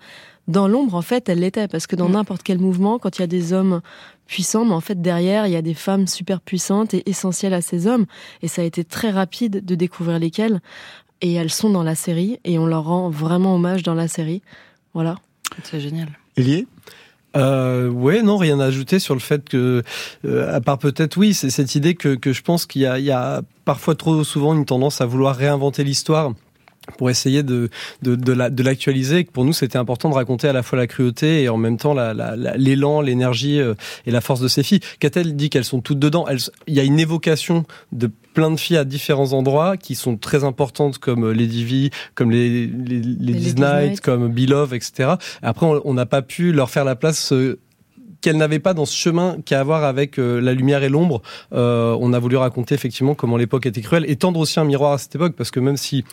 dans l'ombre en fait elle l'était, parce que dans n'importe quel mouvement, quand il y a des hommes puissants, mais en fait derrière il y a des femmes super puissantes et essentielles à ces hommes, et ça a été très rapide de découvrir lesquelles et elles sont dans la série et on leur rend vraiment hommage dans la série. Voilà. C'est génial. Elie Euh, ouais, non, rien à ajouter sur le fait que, euh, à part peut-être, oui, c'est cette idée que, que je pense qu'il y a, il y a parfois trop souvent une tendance à vouloir réinventer l'histoire pour essayer de de, de, la, de l'actualiser. Pour nous, c'était important de raconter à la fois la cruauté et en même temps la, la, la- l'élan, l'énergie euh, et la force de ces filles. Catel dit qu'elles sont toutes dedans. Elles, il y a une évocation de plein de filles à différents endroits qui sont très importantes comme euh, Lady V, comme les, les, Night, comme Beloved, etc. Après, on on n'a pas pu leur faire la place euh, qu'elle n'avait pas dans ce chemin qu'à avoir avec euh, la lumière et l'ombre. Euh, on a voulu raconter effectivement comment l'époque était cruelle et tendre aussi un miroir à cette époque parce que même si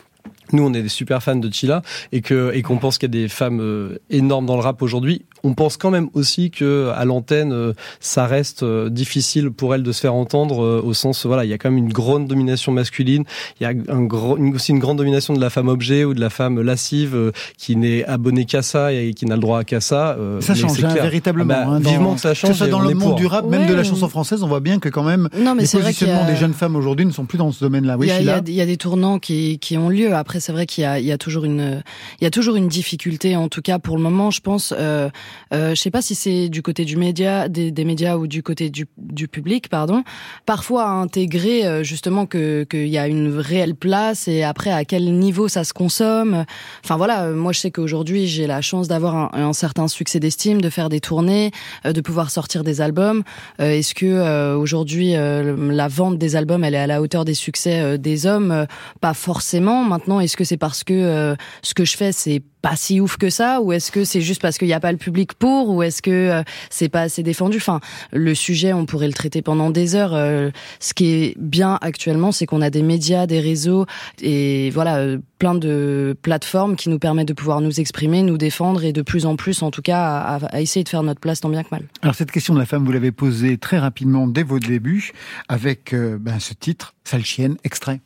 nous on est des super fans de Chila et que et qu'on pense qu'il y a des femmes euh, énormes dans le rap aujourd'hui, on pense quand même aussi que à l'antenne euh, ça reste euh, difficile pour elle de se faire entendre euh, au sens voilà il y a quand même une grande domination masculine, il y a un gros, une, aussi une grande domination de la femme objet ou de la femme lascive euh, qui n'est abonnée qu'à ça et qui n'a le droit qu'à ça. euh, Ça mais change hein, clair. véritablement. Ah bah, hein, dans- vivement que ça change. Que ce soit et dans le monde pour. du rap, même Ouais. de la chanson française, on voit bien que quand même Non, mais les positionnements a- des jeunes femmes aujourd'hui ne sont plus dans ce domaine-là. Oui, il, y y a, y des tournants qui, qui ont lieu. Après, c'est vrai qu'il y a, toujours une, difficulté. En tout cas, pour le moment, je pense. Euh, euh, je sais pas si c'est du côté du média, des, médias ou du côté du, public, pardon. Parfois, à intégrer euh, justement que qu'il y a une réelle place et après à quel niveau ça se consomme. Enfin voilà, euh, moi je sais qu'aujourd'hui j'ai la chance d'avoir un, certain succès d'estime, de faire des tournées, euh, de pouvoir sortir des albums. Est-ce que aujourd'hui la vente des albums elle est à la hauteur des succès des hommes? Pas forcément. Maintenant, est-ce que c'est parce que euh, ce que je fais c'est pas si ouf que ça ou est-ce que c'est juste parce qu'il n'y a pas le public pour ou est-ce que euh, c'est pas assez défendu? Enfin, le sujet on pourrait le traiter pendant des heures. Euh, ce qui est bien actuellement, c'est qu'on a des médias, des réseaux et voilà plein de plateformes qui nous permettent de pouvoir nous exprimer, nous défendre et de plus en plus, en tout cas, à, essayer de faire notre place tant bien que mal. Alors cette question de la femme, vous l'avez posée très rapidement dès vos débuts avec ben, ce titre, Sale chienne, extrait.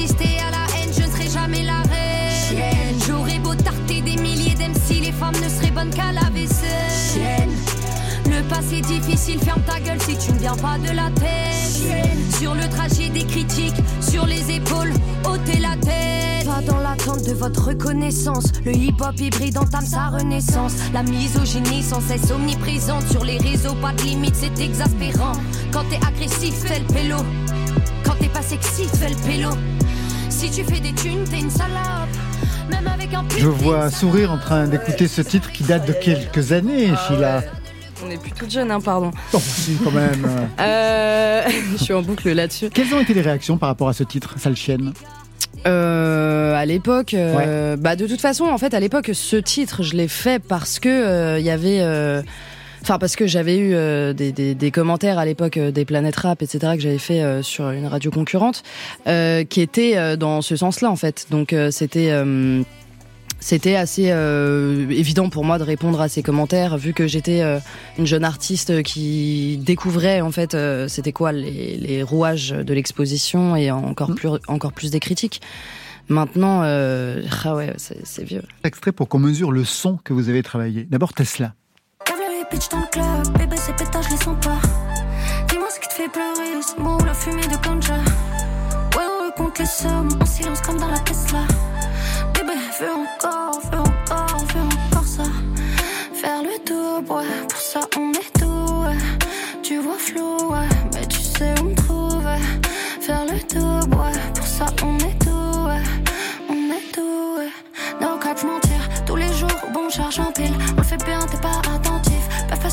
Résister à la haine, je ne serai jamais la reine. J'aurais beau tarter des milliers d'MC, les femmes ne seraient bonnes qu'à la vaisselle. Le passé difficile, ferme ta gueule si tu ne viens pas de la tête. Sur le trajet des critiques, sur les épaules, ôtez la tête. Pas dans l'attente de votre reconnaissance. Le hip-hop hybride entame sa renaissance. La misogynie sans cesse omniprésente sur les réseaux, pas de limite, c'est exaspérant. Quand t'es agressif, fais le pélo. T'es pas sexy, fais le pélo. Si tu fais des thunes, t'es une salope. Même avec un Je vois sourire en train d'écouter ce titre qui date de quelques années, Sheila. On est plus toute jeune, hein, pardon. Oh, si, quand même. [LAUGHS] Euh, [LAUGHS] je suis en boucle là-dessus. Quelles ont été les réactions par rapport à ce titre, Sale chienne Euh, à l'époque, euh, bah de toute façon, en fait, à l'époque, ce titre, je l'ai fait parce que euh, il y avait, euh, enfin parce que j'avais eu euh, des, des, des commentaires à l'époque euh, des planètes rap, etc. que j'avais fait euh, sur une radio concurrente, euh, qui étaient euh, dans ce sens-là, en fait. Donc euh, c'était euh, c'était assez euh, évident pour moi de répondre à ces commentaires vu que j'étais euh, une jeune artiste qui découvrait en fait euh, c'était quoi les, les rouages de l'exposition et encore plus encore plus des critiques. Maintenant, euh, ah ouais, c'est c'est vieux. Extrait pour qu'on mesure le son que vous avez travaillé. D'abord Tesla. Bitches dans le club, bébé ces pétages je les sens pas. Dis-moi ce qui te fait pleurer, ce mot ou la fumée de ganja. Ouais, on compte les sommes, en silence comme dans la Tesla. Bébé, veux encore, veux encore, veux encore ça. Faire le tour, ouais, pour ça on est tout, ouais. Tu vois flou, ouais, mais tu sais où me trouver. Faire le tour, ouais, pour ça on est tout, ouais. On est tout, ouais. No cap, mentir, tous les jours, bon charge en pile. On le fait bien, t'es pas attentif.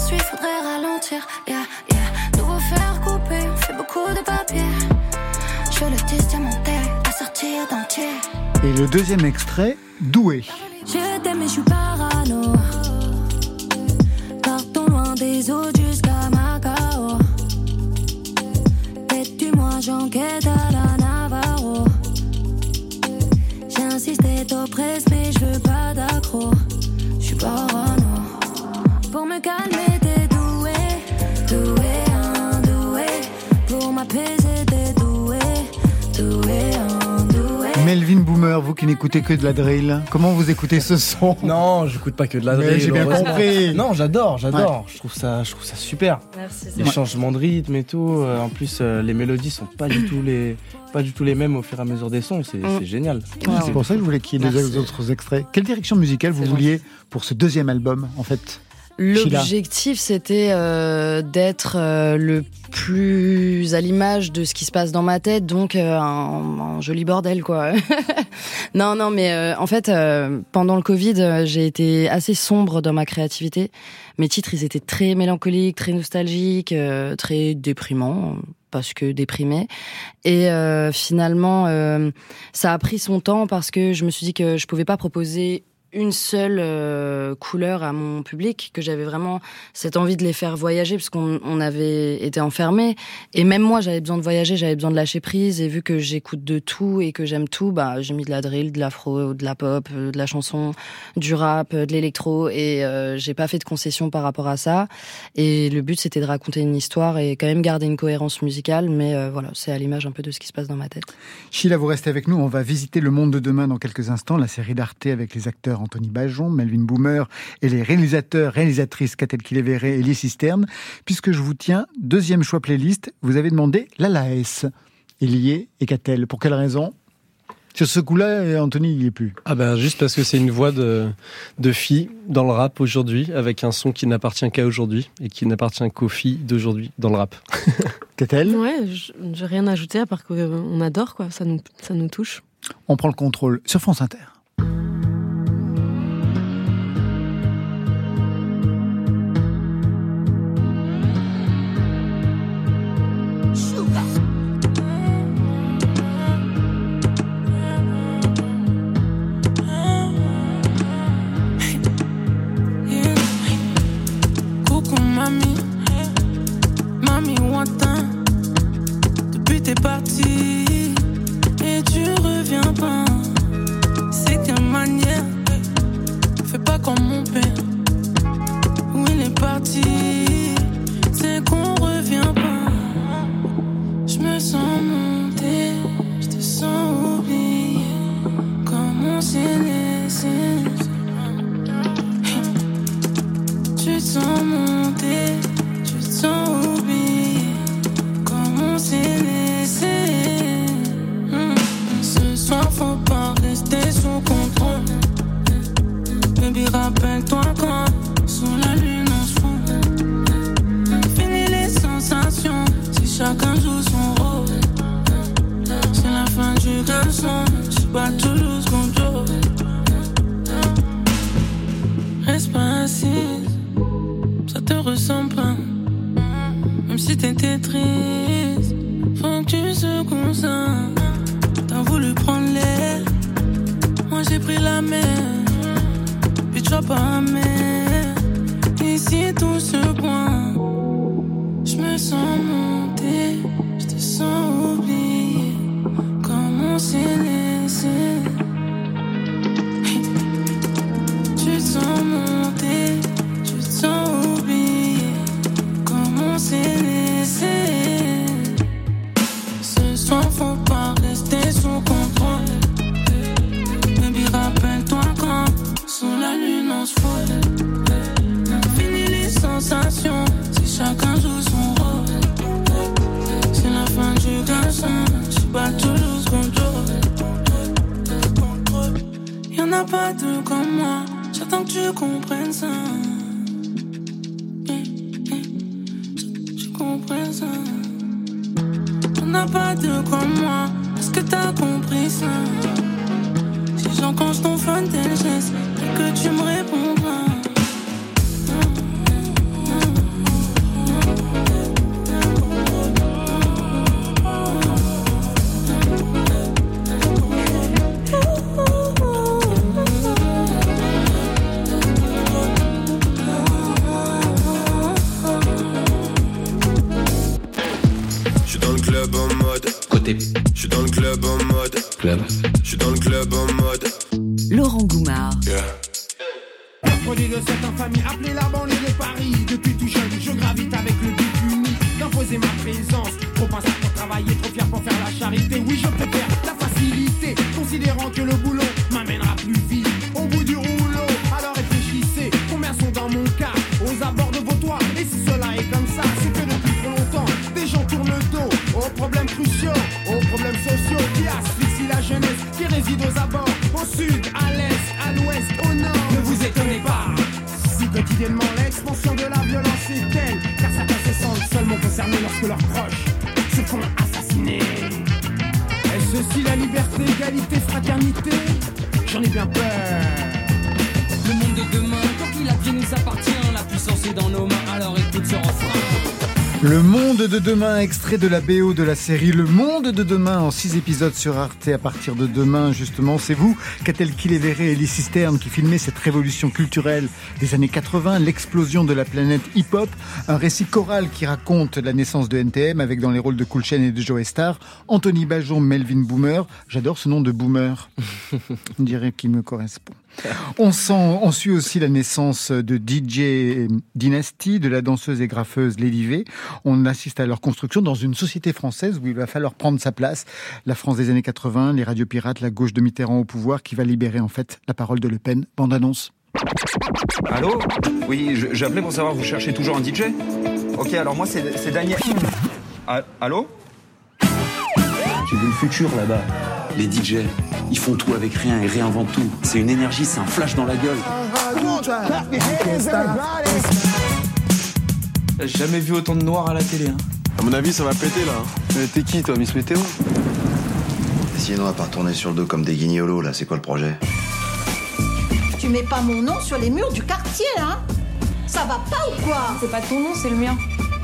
Suivre, faudrait ralentir, yeah, yeah. Nouveau faire couper, on fait beaucoup de papier. Je le disque diamanté à sortir d'entier. Et le deuxième extrait, Doué. Je t'aime mais je suis parano. Partons loin des eaux jusqu'à Macao. Vêtu-moi, j'enquête à la Navarro? J'ai insisté, t'oppresse, mais je veux pas d'accro. Melvin Boomer, vous qui n'écoutez que de la drill, comment vous écoutez ce son Non, j'écoute pas que de la Mais drill. j'ai bien compris. Non, j'adore, j'adore. Je trouve ça, je trouve ça super. Merci, Les changements de rythme et tout. euh, En plus, euh, les mélodies sont pas du tout les, pas du tout les mêmes au fur et à mesure des sons. C'est génial. C'est pour ça que je voulais qu'il y ait des autres extraits. Quelle direction musicale vous vouliez pour ce deuxième album, en fait? L'objectif, c'était euh, d'être euh, le plus à l'image de ce qui se passe dans ma tête, donc euh, un, joli bordel, quoi. [LAUGHS] non, non, mais euh, en fait, euh, pendant le Covid, euh, j'ai été assez sombre dans ma créativité. Mes titres, ils étaient très mélancoliques, très nostalgiques, très déprimants parce que déprimés. Et finalement, ça a pris son temps parce que je me suis dit que je pouvais pas proposer une seule euh, couleur à mon public, que j'avais vraiment cette envie de les faire voyager parce qu'on on avait été enfermés. Et même moi, j'avais besoin de voyager, j'avais besoin de lâcher prise. Et vu que j'écoute de tout et que j'aime tout, bah j'ai mis de la drill, de l'afro, de la pop, euh, de la chanson, du rap, euh, de l'électro. Et j'ai pas fait de concession par rapport à ça. Et le but, c'était de raconter une histoire et quand même garder une cohérence musicale. Mais voilà, c'est à l'image un peu de ce qui se passe dans ma tête. Sheila, vous restez avec nous. On va visiter le monde de demain dans quelques instants. La série d'Arte avec les acteurs Anthony Bajon, Melvin Boomer et les réalisateurs, réalisatrices Catel Kiléveré et Elie Cisterne. Puisque je vous tiens, deuxième choix playlist, vous avez demandé l'Alaes. Elie et Catel. Pour quelle raison? Sur ce coup-là, Anthony, il n'y est plus. Ah ben juste parce que c'est une voix de, de fille dans le rap aujourd'hui, avec un son qui n'appartient qu'à aujourd'hui et qui n'appartient qu'aux filles d'aujourd'hui dans le rap. [LAUGHS] [LAUGHS] Catel? Ouais, je- j'ai rien à ajouter à part qu'on adore, quoi. Ça nous, ça nous touche. On prend le contrôle sur France Inter. Ce contrôle Reste pas assise ça te ressemble pas. Même si t'étais triste, faut que tu secoues ça. T'as voulu prendre l'air, moi j'ai pris la mer. Puis tu vas pas mer. Ici tout se point. Je me sens monter, je te sens oublier. Comme on s'est Club. Je suis dans le club en mode. Laurent Goumard. Yeah. De cette infamie appelée la banlieue de Paris. Depuis tout jeune, je gravite avec le but unique d'imposer ma présence. Trop pensé pour travailler, trop fier pour faire la charité. Oui, je préfère la facilité, considérant que le boulot lorsque leurs proches se font assassiner. Est-ce ceci la liberté, égalité, fraternité? J'en ai bien peur. Le monde de demain, tant qu'il a pied nous appartient, la puissance est dans nos mains, alors écoute ce refrain. Le monde de demain, extrait de la BO de la série Le monde de demain en six épisodes sur Arte à partir de demain justement. C'est vous, Catel Kiléveré et Elie Cisterne qui filmez cette révolution culturelle des années 80, l'explosion de la planète hip-hop, un récit choral qui raconte la naissance de NTM avec dans les rôles de Cool Chain et de Joe Star, Anthony Bajon, Melvin Boomer. J'adore ce nom de Boomer. [LAUGHS] On dirait qu'il me correspond. [LAUGHS] On sent, on suit aussi la naissance de DJ Dynasty, de la danseuse et graffeuse Lady V. On assiste à leur construction dans une société française où il va falloir prendre sa place. La France des années 80, les radios pirates, la gauche de Mitterrand au pouvoir qui va libérer en fait la parole de Le Pen. Bande annonce. Allô? Oui, appelé pour savoir, vous cherchez toujours un DJ Ok, alors moi c'est Daniel. Allô? J'ai vu le futur là-bas. Les DJ, ils font tout avec rien et réinventent tout. C'est une énergie, c'est un flash dans la gueule. J'ai jamais vu autant de noirs à la télé. Hein. À mon avis, ça va péter là. Mais t'es qui toi, Miss Météo? On va pas retourner sur le dos comme des guignolos, là. C'est quoi le projet? Tu mets pas mon nom sur les murs du quartier, hein? Ça va pas ou quoi? C'est pas ton nom, c'est le mien.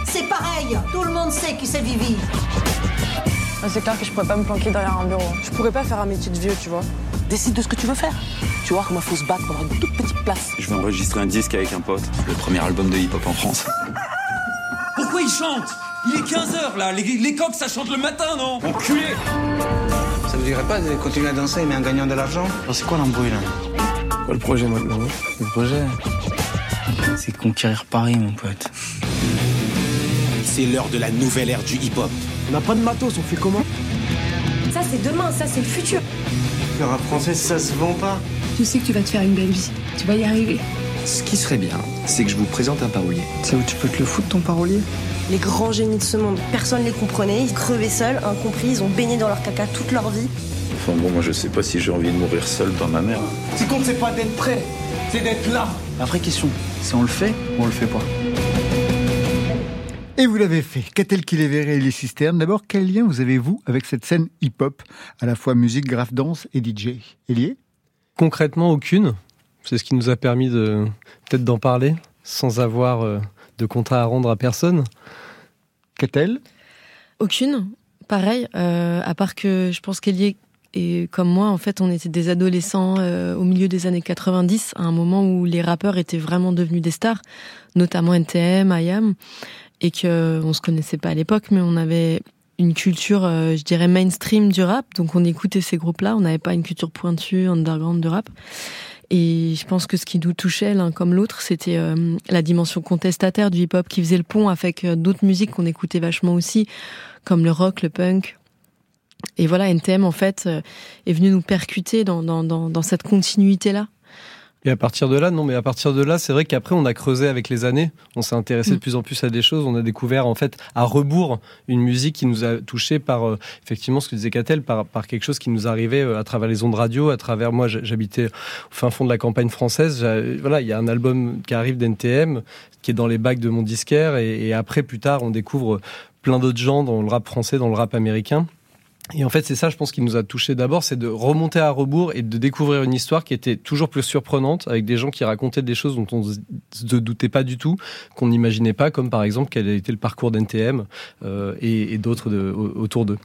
C'est pareil, tout le monde sait qui c'est Vivi. C'est clair que je pourrais pas me planquer derrière un bureau. Je pourrais pas faire un métier de vieux, tu vois. Décide de ce que tu veux faire. Tu vois comment il faut se battre pour avoir une toute petite place. Je vais enregistrer un disque avec un pote. Le premier album de hip-hop en France. Pourquoi il chante? Il est 15h là, les, les coqs ça chante le matin, non? Enculé Ça vous dirait pas de continuer à danser mais en gagnant de l'argent? C'est quoi l'embrouille là? Quoi le projet maintenant Le projet, c'est conquérir Paris, mon pote. C'est l'heure de la nouvelle ère du hip-hop. On n'a pas de matos, on fait comment Ça, c'est demain, ça, c'est le futur. Le rap français, ça se vend pas. Tu sais que tu vas te faire une belle vie. Tu vas y arriver. Ce qui serait bien, c'est que je vous présente un parolier. C'est où tu peux te le foutre ton parolier Les grands génies de ce monde, personne les comprenait. Ils crevaient seuls, incompris, ils ont baigné dans leur caca toute leur vie. Enfin bon, moi je sais pas si j'ai envie de mourir seul dans ma mère. Ce qui compte, c'est pas d'être prêt, c'est d'être là. La vraie question, c'est on le fait ou on le fait pas? Et vous l'avez fait. Qu'a-t-elle qu'il est verré et les cisternes? D'abord, quel lien vous avez-vous avec cette scène hip-hop, à la fois musique, graphe, danse et DJ Elie? Concrètement, aucune. C'est ce qui nous a permis de peut-être d'en parler sans avoir euh, de contrat à rendre à personne. Qu'a-t-elle? Aucune. Pareil, euh, à part que je pense qu'Elie et comme moi, en fait, on était des adolescents euh, au milieu des années 90, à un moment où les rappeurs étaient vraiment devenus des stars, notamment NTM, IAM, et que on se connaissait pas à l'époque, mais on avait une culture, euh, je dirais, mainstream du rap, donc on écoutait ces groupes-là, on n'avait pas une culture pointue, underground du rap. Et je pense que ce qui nous touchait l'un comme l'autre, c'était euh, la dimension contestataire du hip-hop qui faisait le pont avec euh, d'autres musiques qu'on écoutait vachement aussi, comme le rock, le punk. Et voilà, NTM en fait euh, est venu nous percuter dans cette continuité-là. Et à partir de là, non, mais à partir de là, c'est vrai qu'après, on a creusé avec les années. On s'est intéressé de plus en plus à des choses. On a découvert, en fait, à rebours, une musique qui nous a touchés par, euh, effectivement, ce que disait Catel, par, par quelque chose qui nous arrivait euh, à travers les ondes radio, à travers, moi, j'habitais au fin fond de la campagne française. Voilà, il y a un album qui arrive d'NTM, qui est dans les bacs de mon disquaire. Et, et après, plus tard, on découvre plein d'autres gens dans le rap français, dans le rap américain. Et en fait, c'est ça, je pense, qui nous a touché d'abord, c'est de remonter à rebours et de découvrir une histoire qui était toujours plus surprenante, avec des gens qui racontaient des choses dont on se doutait pas du tout, qu'on n'imaginait pas, comme par exemple quel a été le parcours d'NTM euh, et, et d'autres de- autour d'eux.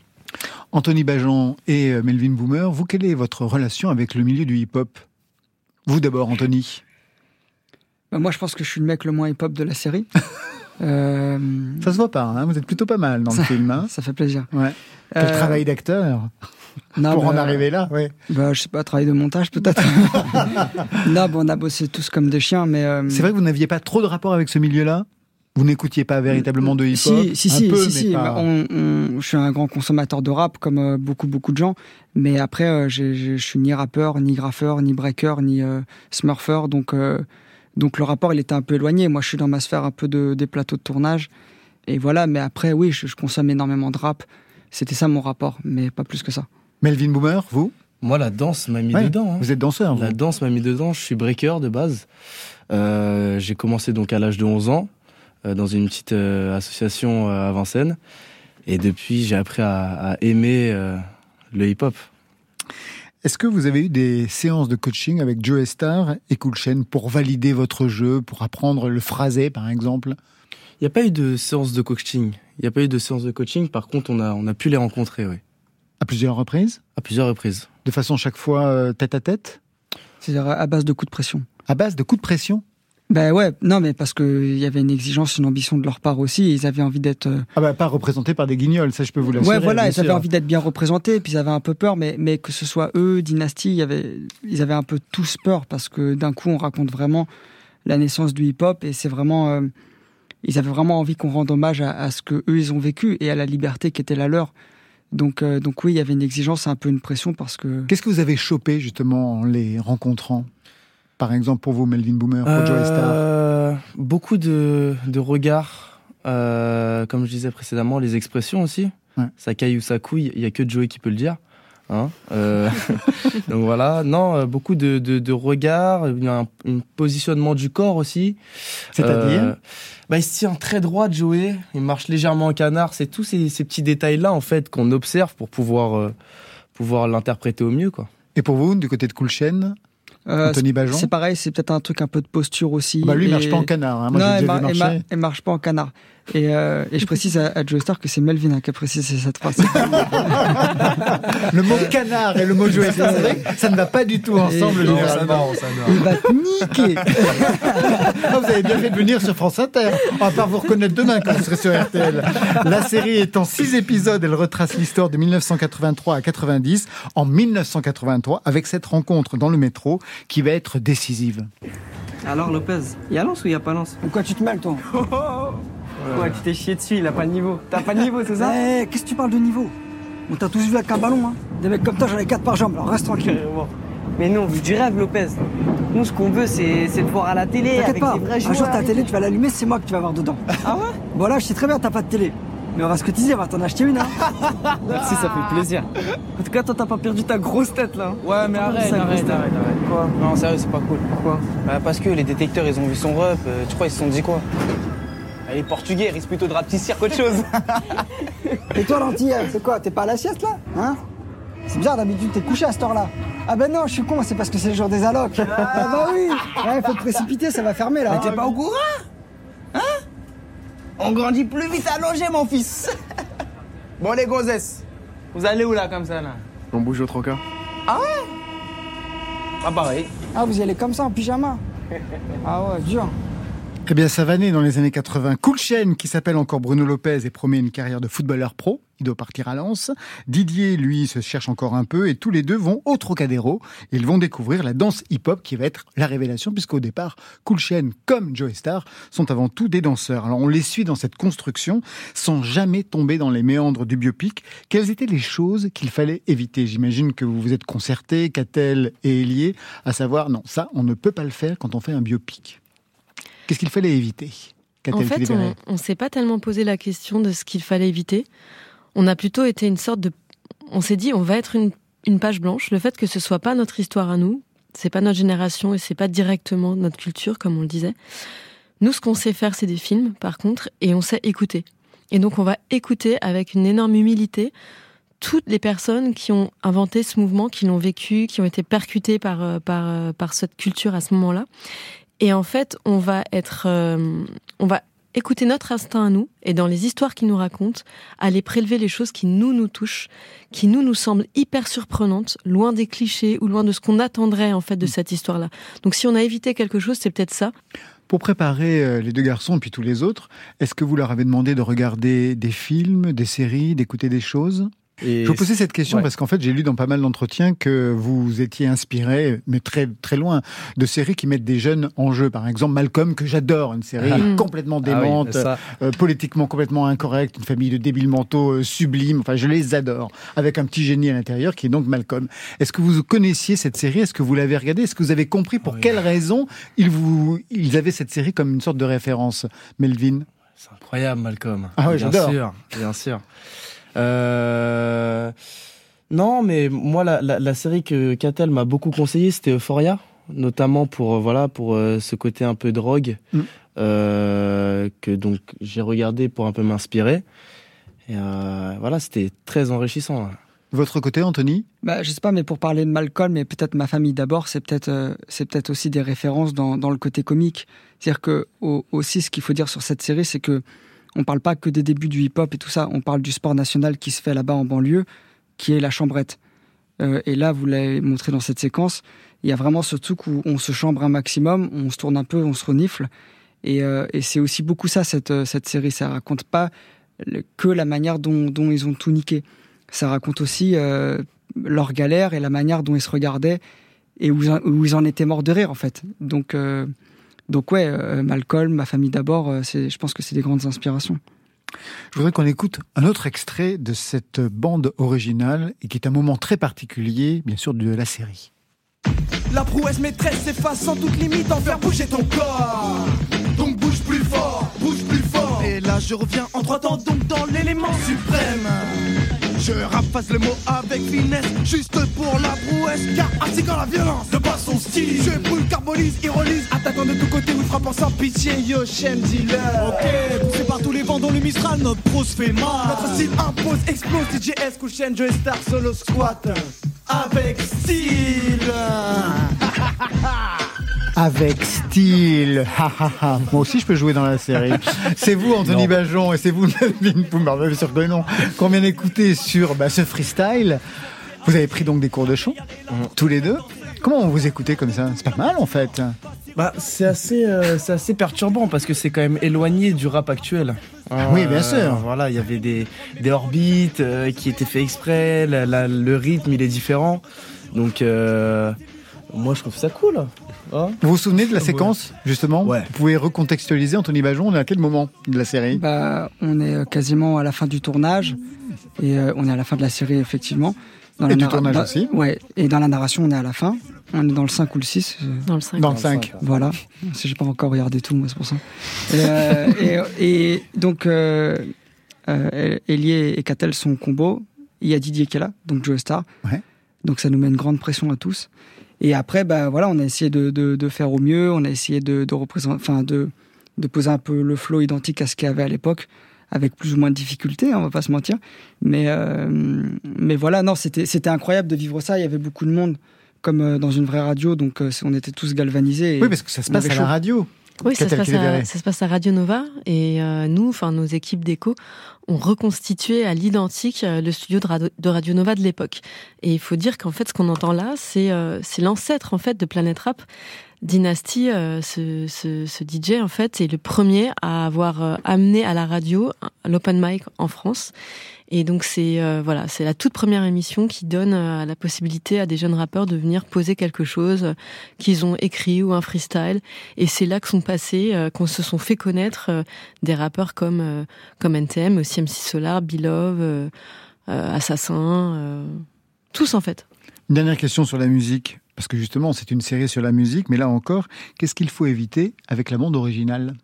Anthony Bajon et euh, Melvin Boomer, vous, quelle est votre relation avec le milieu du hip-hop? Vous d'abord, Anthony. Bah, moi, je pense que je suis le mec le moins hip-hop de la série. [LAUGHS] Euh, Ça se voit pas, hein vous êtes plutôt pas mal dans le film. Hein ça fait plaisir. Ouais. Quel Euh, travail d'acteur [LAUGHS] Non, pour en bah, arriver là, ouais. Bah, je sais pas, travail de montage peut-être. [LAUGHS] non, bon, on a bossé tous comme des chiens, mais. euh, C'est vrai que vous n'aviez pas trop de rapport avec ce milieu-là? Vous n'écoutiez pas véritablement de hip-hop? Si, si, Un si, peu, si, pas- on- on- je suis un grand consommateur de rap, comme euh, beaucoup, beaucoup de gens. Mais après, euh, je suis ni rappeur, ni graffeur, ni breaker, ni euh, smurfer. Donc, euh, donc le rapport, il était un peu éloigné. Moi, je suis dans ma sphère un peu de, des plateaux de tournage. Et voilà, mais après, oui, je, je consomme énormément de rap. C'était ça mon rapport, mais pas plus que ça. Melvin Boomer, vous? Moi, la danse m'a mis Ouais, dedans. hein. Vous êtes danseur, vous La danse m'a mis dedans. Je suis breaker de base. Euh, j'ai commencé donc à l'âge de 11 ans euh, dans une petite euh, association euh, à Vincennes. Et depuis, j'ai appris à, à aimer euh, le hip-hop. Est-ce que vous avez eu des séances de coaching avec Joe Star et Cool Chain pour valider votre jeu, pour apprendre le phrasé, par exemple? Il n'y a pas eu de séance de coaching. Il n'y a pas eu de séance de coaching. Par contre, on a, on a pu les rencontrer, oui. À plusieurs reprises? À plusieurs reprises. De façon chaque fois euh, tête à tête? C'est-à-dire à base de coups de pression. À base de coups de pression? Ben ouais, non, mais parce qu'il y avait une exigence, une ambition de leur part aussi. Ils avaient envie d'être. euh, Ah bah pas représenté par des guignols, ça je peux vous l'assurer. Ouais, voilà, ils avaient envie d'être bien représentés, puis ils avaient un peu peur, mais, mais que ce soit eux, Dynasty, il y avait, ils avaient un peu tous peur parce que d'un coup, on raconte vraiment la naissance du hip-hop et c'est vraiment. euh, ils avaient vraiment envie qu'on rende hommage à, à ce que eux ils ont vécu et à la liberté qui était la leur. Donc, euh, donc oui, il y avait une exigence, un peu une pression parce que. Qu'est-ce que vous avez chopé justement en les rencontrant? Par exemple pour vous, Melvin Boomer, pour Joe Star Euh, beaucoup de, de regards, euh, comme je disais précédemment, les expressions aussi. Ça caille ou ça couille, il n'y a que Joey qui peut le dire. Hein Euh, [LAUGHS] donc voilà, non, euh, beaucoup de, de, de regards, il y a un, un positionnement du corps aussi. C'est-à-dire bah, Il se tient très droit, Joey, il marche légèrement en canard, c'est tous ces, ces petits détails-là en fait qu'on observe pour pouvoir, euh, pouvoir l'interpréter au mieux. Quoi. Et pour vous, du côté de Cool Chain Euh, Anthony c'est- Bajon C'est pareil, c'est peut-être un truc un peu de posture aussi. Bah, lui, il et- marche pas en canard, hein. Moi, non, il, mar- marcher. mar- il marche pas en canard. Et, euh, et je précise à, à Joe Star que c'est Melvin hein, qui a précisé cette phrase. [LAUGHS] Le mot canard et le mot Joe Star, c'est vrai que ça ne va pas du tout ensemble. Et- généralement. Il va te niquer. [LAUGHS] Ah, vous avez bien fait de venir sur France Inter. On va pas vous reconnaître demain quand vous serez sur RTL. La série est en six épisodes. Elle retrace l'histoire de 1983 à 90. En 1983, avec cette rencontre dans le métro qui va être décisive. Alors Lopez, y a lance ou y a pas lance? Pourquoi tu te mêles, toi? [LAUGHS] Ouais, tu t'es chié dessus, il a pas de niveau. T'as pas de niveau, c'est ça Eh, qu'est-ce que tu parles de niveau On t'a tous vu avec un ballon, hein Des mecs comme toi, j'en ai quatre par jambe, alors reste tranquille. Mais non, on veut du rêve, Lopez. Nous, ce qu'on veut, c'est c'est de voir à la télé T'inquiète avec pas, des vrais un jour ta télé, tu vas l'allumer, c'est moi que tu vas voir dedans. Ah ouais? Voilà, je sais très bien, t'as pas de télé. Mais on va se cotiser, on va t'en acheter une, hein [LAUGHS] Merci, ça fait plaisir. En tout cas, toi, t'as pas perdu ta grosse tête là. Ouais, mais arrête, arrête, arrête, arrête. Quoi? Non, sérieux, c'est pas cool. Pourquoi Bah, parce que les détecteurs, ils ont vu son rep. euh, Tu crois, ils se sont dit quoi? Les Portugais, ils risquent plutôt de rapetisser qu'autre chose. Et toi, l'antille, c'est quoi? T'es pas à la sieste, là? Hein? C'est bizarre, d'habitude, t'es couché à cette heure-là. Ah ben non, je suis con, c'est parce que c'est le jour des allocs. ah bah oui Ouais, faut te précipiter, ça va fermer, là. Mais t'es pas au courant? Hein? On grandit plus vite allongé, mon fils. bon, les gonzesses, vous allez où là, comme ça, là? On bouge au trocas. Ah ouais? Ah, pareil. Ah, vous y allez comme ça, en pyjama? Ah ouais, dur. Eh bien, ça va naître dans les années 80. Cool qui s'appelle encore Bruno Lopez et promet une carrière de footballeur pro. Il doit partir à Lens. Didier, lui, se cherche encore un peu et tous les deux vont au Trocadéro. Ils vont découvrir la danse hip-hop qui va être la révélation puisqu'au départ, Cool Chain comme Joe Star sont avant tout des danseurs. Alors, on les suit dans cette construction sans jamais tomber dans les méandres du biopic. Quelles étaient les choses qu'il fallait éviter? J'imagine que vous vous êtes concertés, Catel et Elie, à savoir, non, ça, on ne peut pas le faire quand on fait un biopic. Qu'est-ce qu'il fallait éviter En fait, on, on s'est pas tellement posé la question de ce qu'il fallait éviter. On a plutôt été une sorte de. On s'est dit, on va être une, une page blanche. Le fait que ce soit pas notre histoire à nous, c'est pas notre génération et c'est pas directement notre culture, comme on le disait. Nous, ce qu'on sait faire, c'est des films, par contre, et on sait écouter. Et donc, on va écouter avec une énorme humilité toutes les personnes qui ont inventé ce mouvement, qui l'ont vécu, qui ont été percutées par, euh, par, euh, par cette culture à ce moment-là. Et en fait, on va être, euh, on va écouter notre instinct à nous et dans les histoires qu'ils nous racontent, aller prélever les choses qui nous nous touchent, qui nous nous semblent hyper surprenantes, loin des clichés ou loin de ce qu'on attendrait en fait de cette histoire-là. Donc si on a évité quelque chose, c'est peut-être ça. Pour préparer euh, les deux garçons et puis tous les autres, est-ce que vous leur avez demandé de regarder des films, des séries, d'écouter des choses? Et Je vous posais cette question Ouais. parce qu'en fait, j'ai lu dans pas mal d'entretiens que vous étiez inspiré, mais très très loin, de séries qui mettent des jeunes en jeu. Par exemple, Malcolm, que j'adore, une série Ah. complètement Ah oui, démente, ça. euh, politiquement complètement incorrecte, une famille de débiles mentaux euh, sublimes. Enfin, je les adore, avec un petit génie à l'intérieur qui est donc Malcolm. Est-ce que vous connaissiez cette série? Est-ce que vous l'avez regardée? Est-ce que vous avez compris pour quelles raisons ils vous ils avaient cette série comme une sorte de référence, Melvin C'est incroyable, Malcolm. Ah bien j'adore. sûr, bien sûr. Euh, Non, mais moi, la, la, la série que Catel m'a beaucoup conseillé, c'était Euphoria, notamment pour euh, voilà pour euh, ce côté un peu drogue Mm. euh, que donc j'ai regardé pour un peu m'inspirer. Et euh, voilà, c'était très enrichissant. Votre côté, Anthony? Bah, je sais pas, mais pour parler de Malcolm, et peut-être ma famille d'abord, c'est peut-être euh, c'est peut-être aussi des références dans, dans le côté comique. C'est-à-dire que au- aussi, ce qu'il faut dire sur cette série, c'est que on parle pas que des débuts du hip-hop et tout ça. On parle du sport national qui se fait là-bas en banlieue, qui est la chambrette. Euh, et là, vous l'avez montré dans cette séquence, il y a vraiment ce truc où on se chambre un maximum, on se tourne un peu, on se renifle. Et, euh, c'est aussi beaucoup ça, cette, euh, série. Ça raconte pas que la manière dont, ils ont tout niqué. Ça raconte aussi leur galère et la manière dont ils se regardaient et où, où ils en étaient morts de rire, en fait. Donc, donc ouais, euh, Malcolm, ma famille d'abord, euh, c'est- je pense que c'est des grandes inspirations. Je voudrais qu'on écoute un autre extrait de cette bande originale et qui est un moment très particulier, bien sûr, de la série. La prouesse maîtresse s'efface sans toute limite en faire bouger ton corps. Donc bouge plus fort, bouge plus fort. Et là je reviens en trois temps, donc dans l'élément suprême. Je rafface le mot avec finesse, juste pour la prouesse. Car ainsi quand la violence de par son style, je brûle, carbolise, ironise, attaquant de tous côtés ou frappant sans pitié, yo, chaîne dealer. Ok, poussé par tous les vents dont le Mistral, notre pro se fait mal. Notre style impose, explose, DJS, cool chaîne, je star, solo squat. Avec style. [LAUGHS] Avec style. Ha, ha, ha. Moi aussi, je peux jouer dans la série. [LAUGHS] C'est vous, Anthony Non. Bajon, et c'est vous, Melvin Poumer, bien sûr que non, qu'on vient d'écouter sur bah, ce freestyle. Vous avez pris donc des cours de chant, tous les deux. Comment vous écoutez comme ça? C'est pas mal, en fait. Bah, c'est assez, euh, c'est assez perturbant parce que c'est quand même éloigné du rap actuel. Hein, Oui, bien sûr. Voilà, il y avait des, des orbites euh, qui étaient faits exprès, la- la- le rythme il est différent. Donc, euh, moi je trouve ça cool. Hein Vous vous souvenez de la séquence, justement Vous pouvez recontextualiser, Anthony Bajon, on est à quel moment de la série? Bah, on est euh, quasiment à la fin du tournage et euh, on est à la fin de la série effectivement. Et la du tournage dans- aussi. Ouais, et dans la narration, on est à la fin. On est dans le 5 ou le 6. Dans le 5. Dans le 5. Voilà. Si j'ai pas encore regardé tout, moi, c'est pour ça. Et, euh, et, et donc, euh, euh, Elie et Catel sont au combo. Il y a Didier qui est là, donc Joe Star. Ouais. Donc ça nous met une grande pression à tous. Et après, bah voilà, on a essayé de, de, de faire au mieux. On a essayé de, de représenter, enfin de, de poser un peu le flow identique à ce qu'il y avait à l'époque, avec plus ou moins de difficultés, hein, on va pas se mentir. Mais euh, mais voilà, non, c'était c'était incroyable de vivre ça. Il y avait beaucoup de monde, comme euh, dans une vraie radio, donc euh, on était tous galvanisés. Oui, parce que ça se passe à la radio. Oui, ça se, passe à, ça se passe à Radio Nova et euh, nous, enfin nos équipes d'écho, ont reconstitué à l'identique euh, le studio de Radio, de Radio Nova de l'époque. Et il faut dire qu'en fait, ce qu'on entend là, c'est euh, c'est l'ancêtre en fait de Planet Rap. Dynasty, euh, ce, ce, ce DJ en fait, est le premier à avoir euh, amené à la radio l'open mic en France. Et donc c'est euh, voilà, c'est la toute première émission qui donne euh, la possibilité à des jeunes rappeurs de venir poser quelque chose euh, qu'ils ont écrit ou un freestyle. Et c'est là que sont passés, qu'on se sont fait connaître des rappeurs comme comme NTM, aussi MC Solar, Bilov, euh, Assassin, tous en fait. Une dernière question sur la musique, parce que justement, c'est une série sur la musique, mais là encore, qu'est-ce qu'il faut éviter avec la bande originale?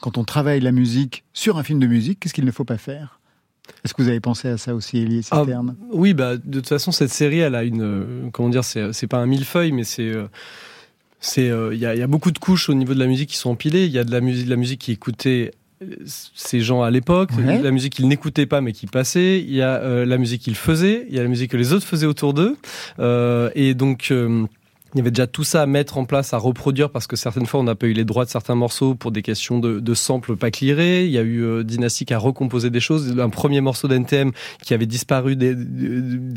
Quand on travaille la musique sur un film de musique, qu'est-ce qu'il ne faut pas faire? Est-ce que vous avez pensé à ça aussi, Elie Ah, Citerne oui, bah, de toute façon, cette série, elle a une. euh, comment dire, c'est pas un millefeuille, mais c'est. euh, c'est euh, Il y, a, il y a beaucoup de couches au niveau de la musique qui sont empilées. Il y a de la musique, de la musique qui écoutait ces gens à l'époque, Ouais. la musique qu'ils n'écoutaient pas mais qui passait, il y a la musique qu'ils faisaient, il y a la musique que les autres faisaient autour d'eux. Et donc, il y avait déjà tout ça à mettre en place, à reproduire, parce que certaines fois, on n'a pas eu les droits de certains morceaux pour des questions de, samples pas clearés. Il y a eu euh, Dynasty qui a recomposé des choses. Un premier morceau d'NTM qui avait disparu des, de-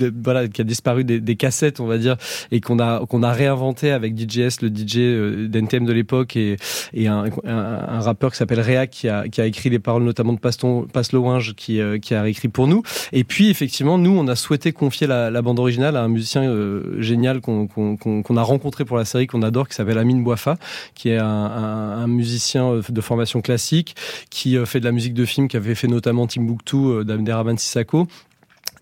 de- voilà, qui a disparu des, cassettes, on va dire, et qu'on a, qu'on a réinventé avec DJS, le DJ euh, d'NTM de l'époque, et, et un, rappeur qui s'appelle Réac, qui a, qui a écrit les paroles notamment de Paston, Pastelowinge, qui, euh, qui a réécrit pour nous. Et puis, effectivement, nous, on a souhaité confier la, bande originale à un musicien euh, génial qu'on qu'on- qu'on- qu'on a rencontré pour la série, qu'on adore, qui s'appelle Amine Boifa, qui est un, musicien euh, de formation classique, qui euh, fait de la musique de film, qui avait fait notamment Timbuktu euh, d'Abderrahmane Sissako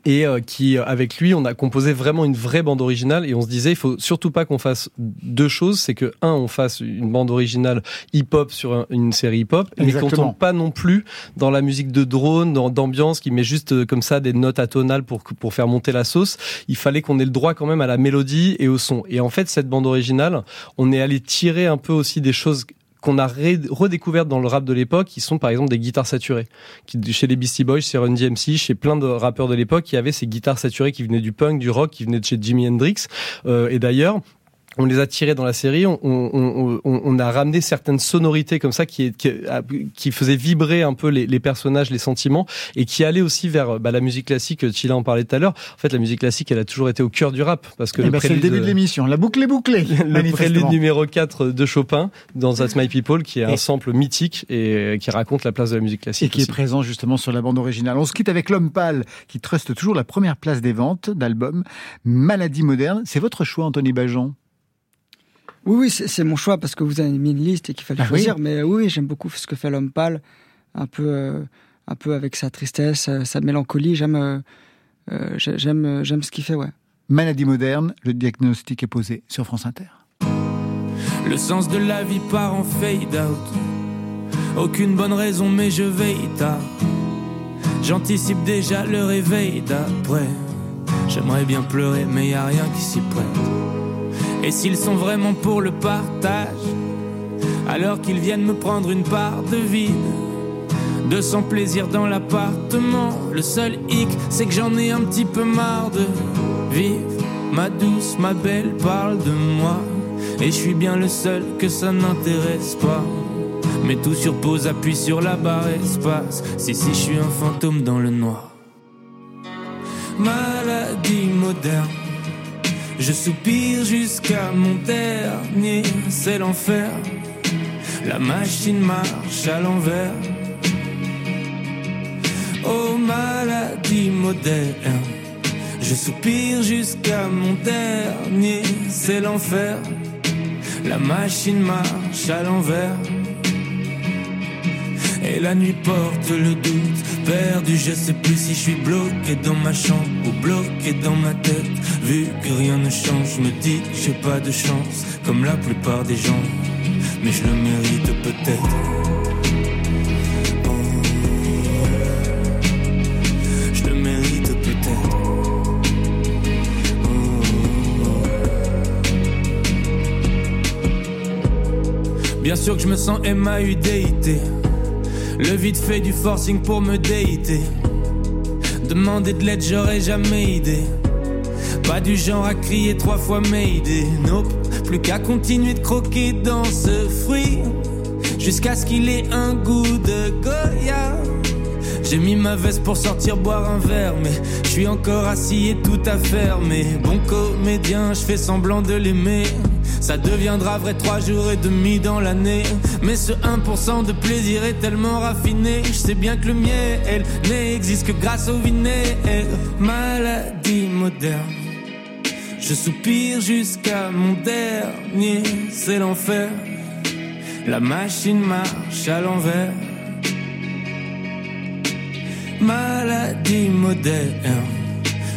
et euh, qui euh, avec lui on a composé vraiment une vraie bande originale. Et on se disait il faut surtout pas qu'on fasse deux choses. C'est que un on fasse une bande originale hip-hop sur un- une série hip-hop mais qu'on tombe pas non plus dans la musique de drone d'ambiance qui met juste euh, comme ça des notes atonales pour pour faire monter la sauce. Il fallait qu'on ait le droit quand même à la mélodie et au son. Et en fait cette bande originale on est allé tirer un peu aussi des choses qu'on a redécouvertes dans le rap de l'époque, qui sont par exemple des guitares saturées. Chez les Beastie Boys, chez Run DMC, chez plein de rappeurs de l'époque, qui avaient ces guitares saturées qui venaient du punk, du rock, qui venaient de chez Jimi Hendrix. Euh, et d'ailleurs, on les a tirés dans la série, on, on, on, on- a ramené certaines sonorités comme ça qui, qui, qui faisaient vibrer un peu les, les personnages, les sentiments, et qui allaient aussi vers bah, la musique classique. Chila en parlait tout à l'heure. En fait, la musique classique, elle a toujours été au cœur du rap, parce que Eh ben, c'est le début de l'émission. La boucle est bouclée. [LAUGHS] le prélude numéro 4 de Chopin dans That's My People, qui est un Et- sample mythique et qui raconte la place de la musique et classique. qui est présent justement sur la bande originale. On se quitte avec L'Homme Pâle, qui truste toujours la première place des ventes d'albums. Maladie moderne, c'est votre choix, Anthony Bajon Oui, oui, c'est mon choix parce que vous avez mis une liste et qu'il fallait Ah oui. choisir. Mais oui, j'aime beaucoup ce que fait l'homme pâle, un peu, euh, un peu avec sa tristesse, euh, sa mélancolie. J'aime, euh, j'ai- j'aime, j'aime ce qu'il fait, ouais. Maladie moderne, le diagnostic est posé sur France Inter. Le sens de la vie part en fade out. Aucune bonne raison, mais je veille tard. J'anticipe déjà le réveil d'après. J'aimerais bien pleurer, mais y a rien qui s'y prête. Et s'ils sont vraiment pour le partage, alors qu'ils viennent me prendre une part de vide. De son plaisir dans l'appartement. Le seul hic, c'est que j'en ai un petit peu marre de vivre. Ma douce, ma belle parle de moi. Et je suis bien le seul que ça n'intéresse pas. Mais tout sur pause, appuie sur la barre espace. Si, si, je suis un fantôme dans le noir. Maladie moderne. Je soupire jusqu'à mon dernier, c'est l'enfer. La machine marche à l'envers. Oh maladie moderne, je soupire jusqu'à mon dernier, c'est l'enfer. La machine marche à l'envers. Et la nuit porte le doute, perdu, je sais plus si je suis bloqué dans ma chambre ou bloqué dans ma tête. Vu que rien ne change, je me dis j'ai pas de chance, comme la plupart des gens. Mais je le mérite peut-être. Je le mérite peut-être. Bien sûr que je me sens MAUDIT. Le vide fait du forcing pour me déiter. Demander de l'aide, j'aurais jamais idée. Pas du genre à crier trois fois Mayday. Nope, plus qu'à continuer de croquer dans ce fruit. Jusqu'à ce qu'il ait un goût de Goya. J'ai mis ma veste pour sortir boire un verre, mais je suis encore assis et tout à faire. Mais bon comédien, je fais semblant de l'aimer. Ça deviendra vrai trois jours et demi dans l'année. Mais ce 1% de plaisir est tellement raffiné. Je sais bien que le miel n'existe que grâce au vinaigre. Maladie moderne. Je soupire jusqu'à mon dernier, c'est l'enfer. La machine marche à l'envers. Maladie moderne.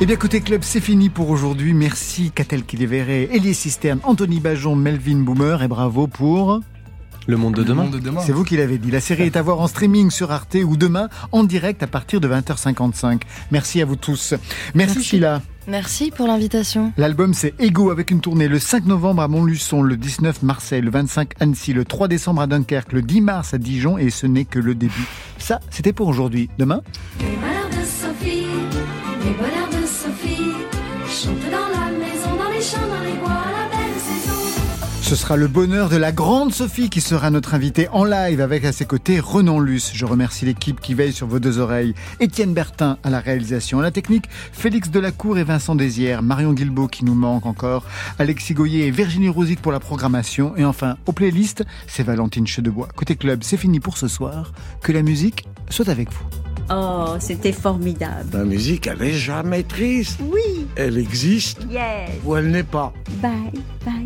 Eh bien, côté club, c'est fini pour aujourd'hui. Merci Catel Kilevere, Elie Cisterne, Anthony Bajon, Melvin Boomer et bravo pour... Le monde de demain. C'est vous qui l'avez dit. La série est à voir en streaming sur Arte ou demain en direct à partir de 20h55. Merci à vous tous. Merci, Sheila. Merci pour l'invitation. L'album c'est Ego avec une tournée le 5 novembre à Montluçon, le 19 Marseille, le 25 Annecy, le 3 décembre à Dunkerque, le 10 mars à Dijon et ce n'est que le début. Ça, c'était pour aujourd'hui. Demain Les de Sophie, les Ce sera le bonheur de la grande Sophie qui sera notre invitée en live avec à ses côtés Renan Luce. Je remercie l'équipe qui veille sur vos deux oreilles. Étienne Bertin à la réalisation, à la technique, Félix Delacour et Vincent Désière, Marion Guilbeault qui nous manque encore, Alexis Goyer et Virginie Rosic pour la programmation. Et enfin, aux playlists, c'est Valentine Chedebois. Côté club, c'est fini pour ce soir. Que la musique soit avec vous. Oh, c'était formidable. La musique, elle est jamais triste. Oui. Elle existe Yes. ou elle n'est pas. Bye, bye.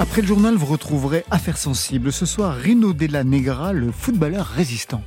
Après le journal, vous retrouverez Affaires sensibles. Ce soir, Rino Della Negra, le footballeur résistant.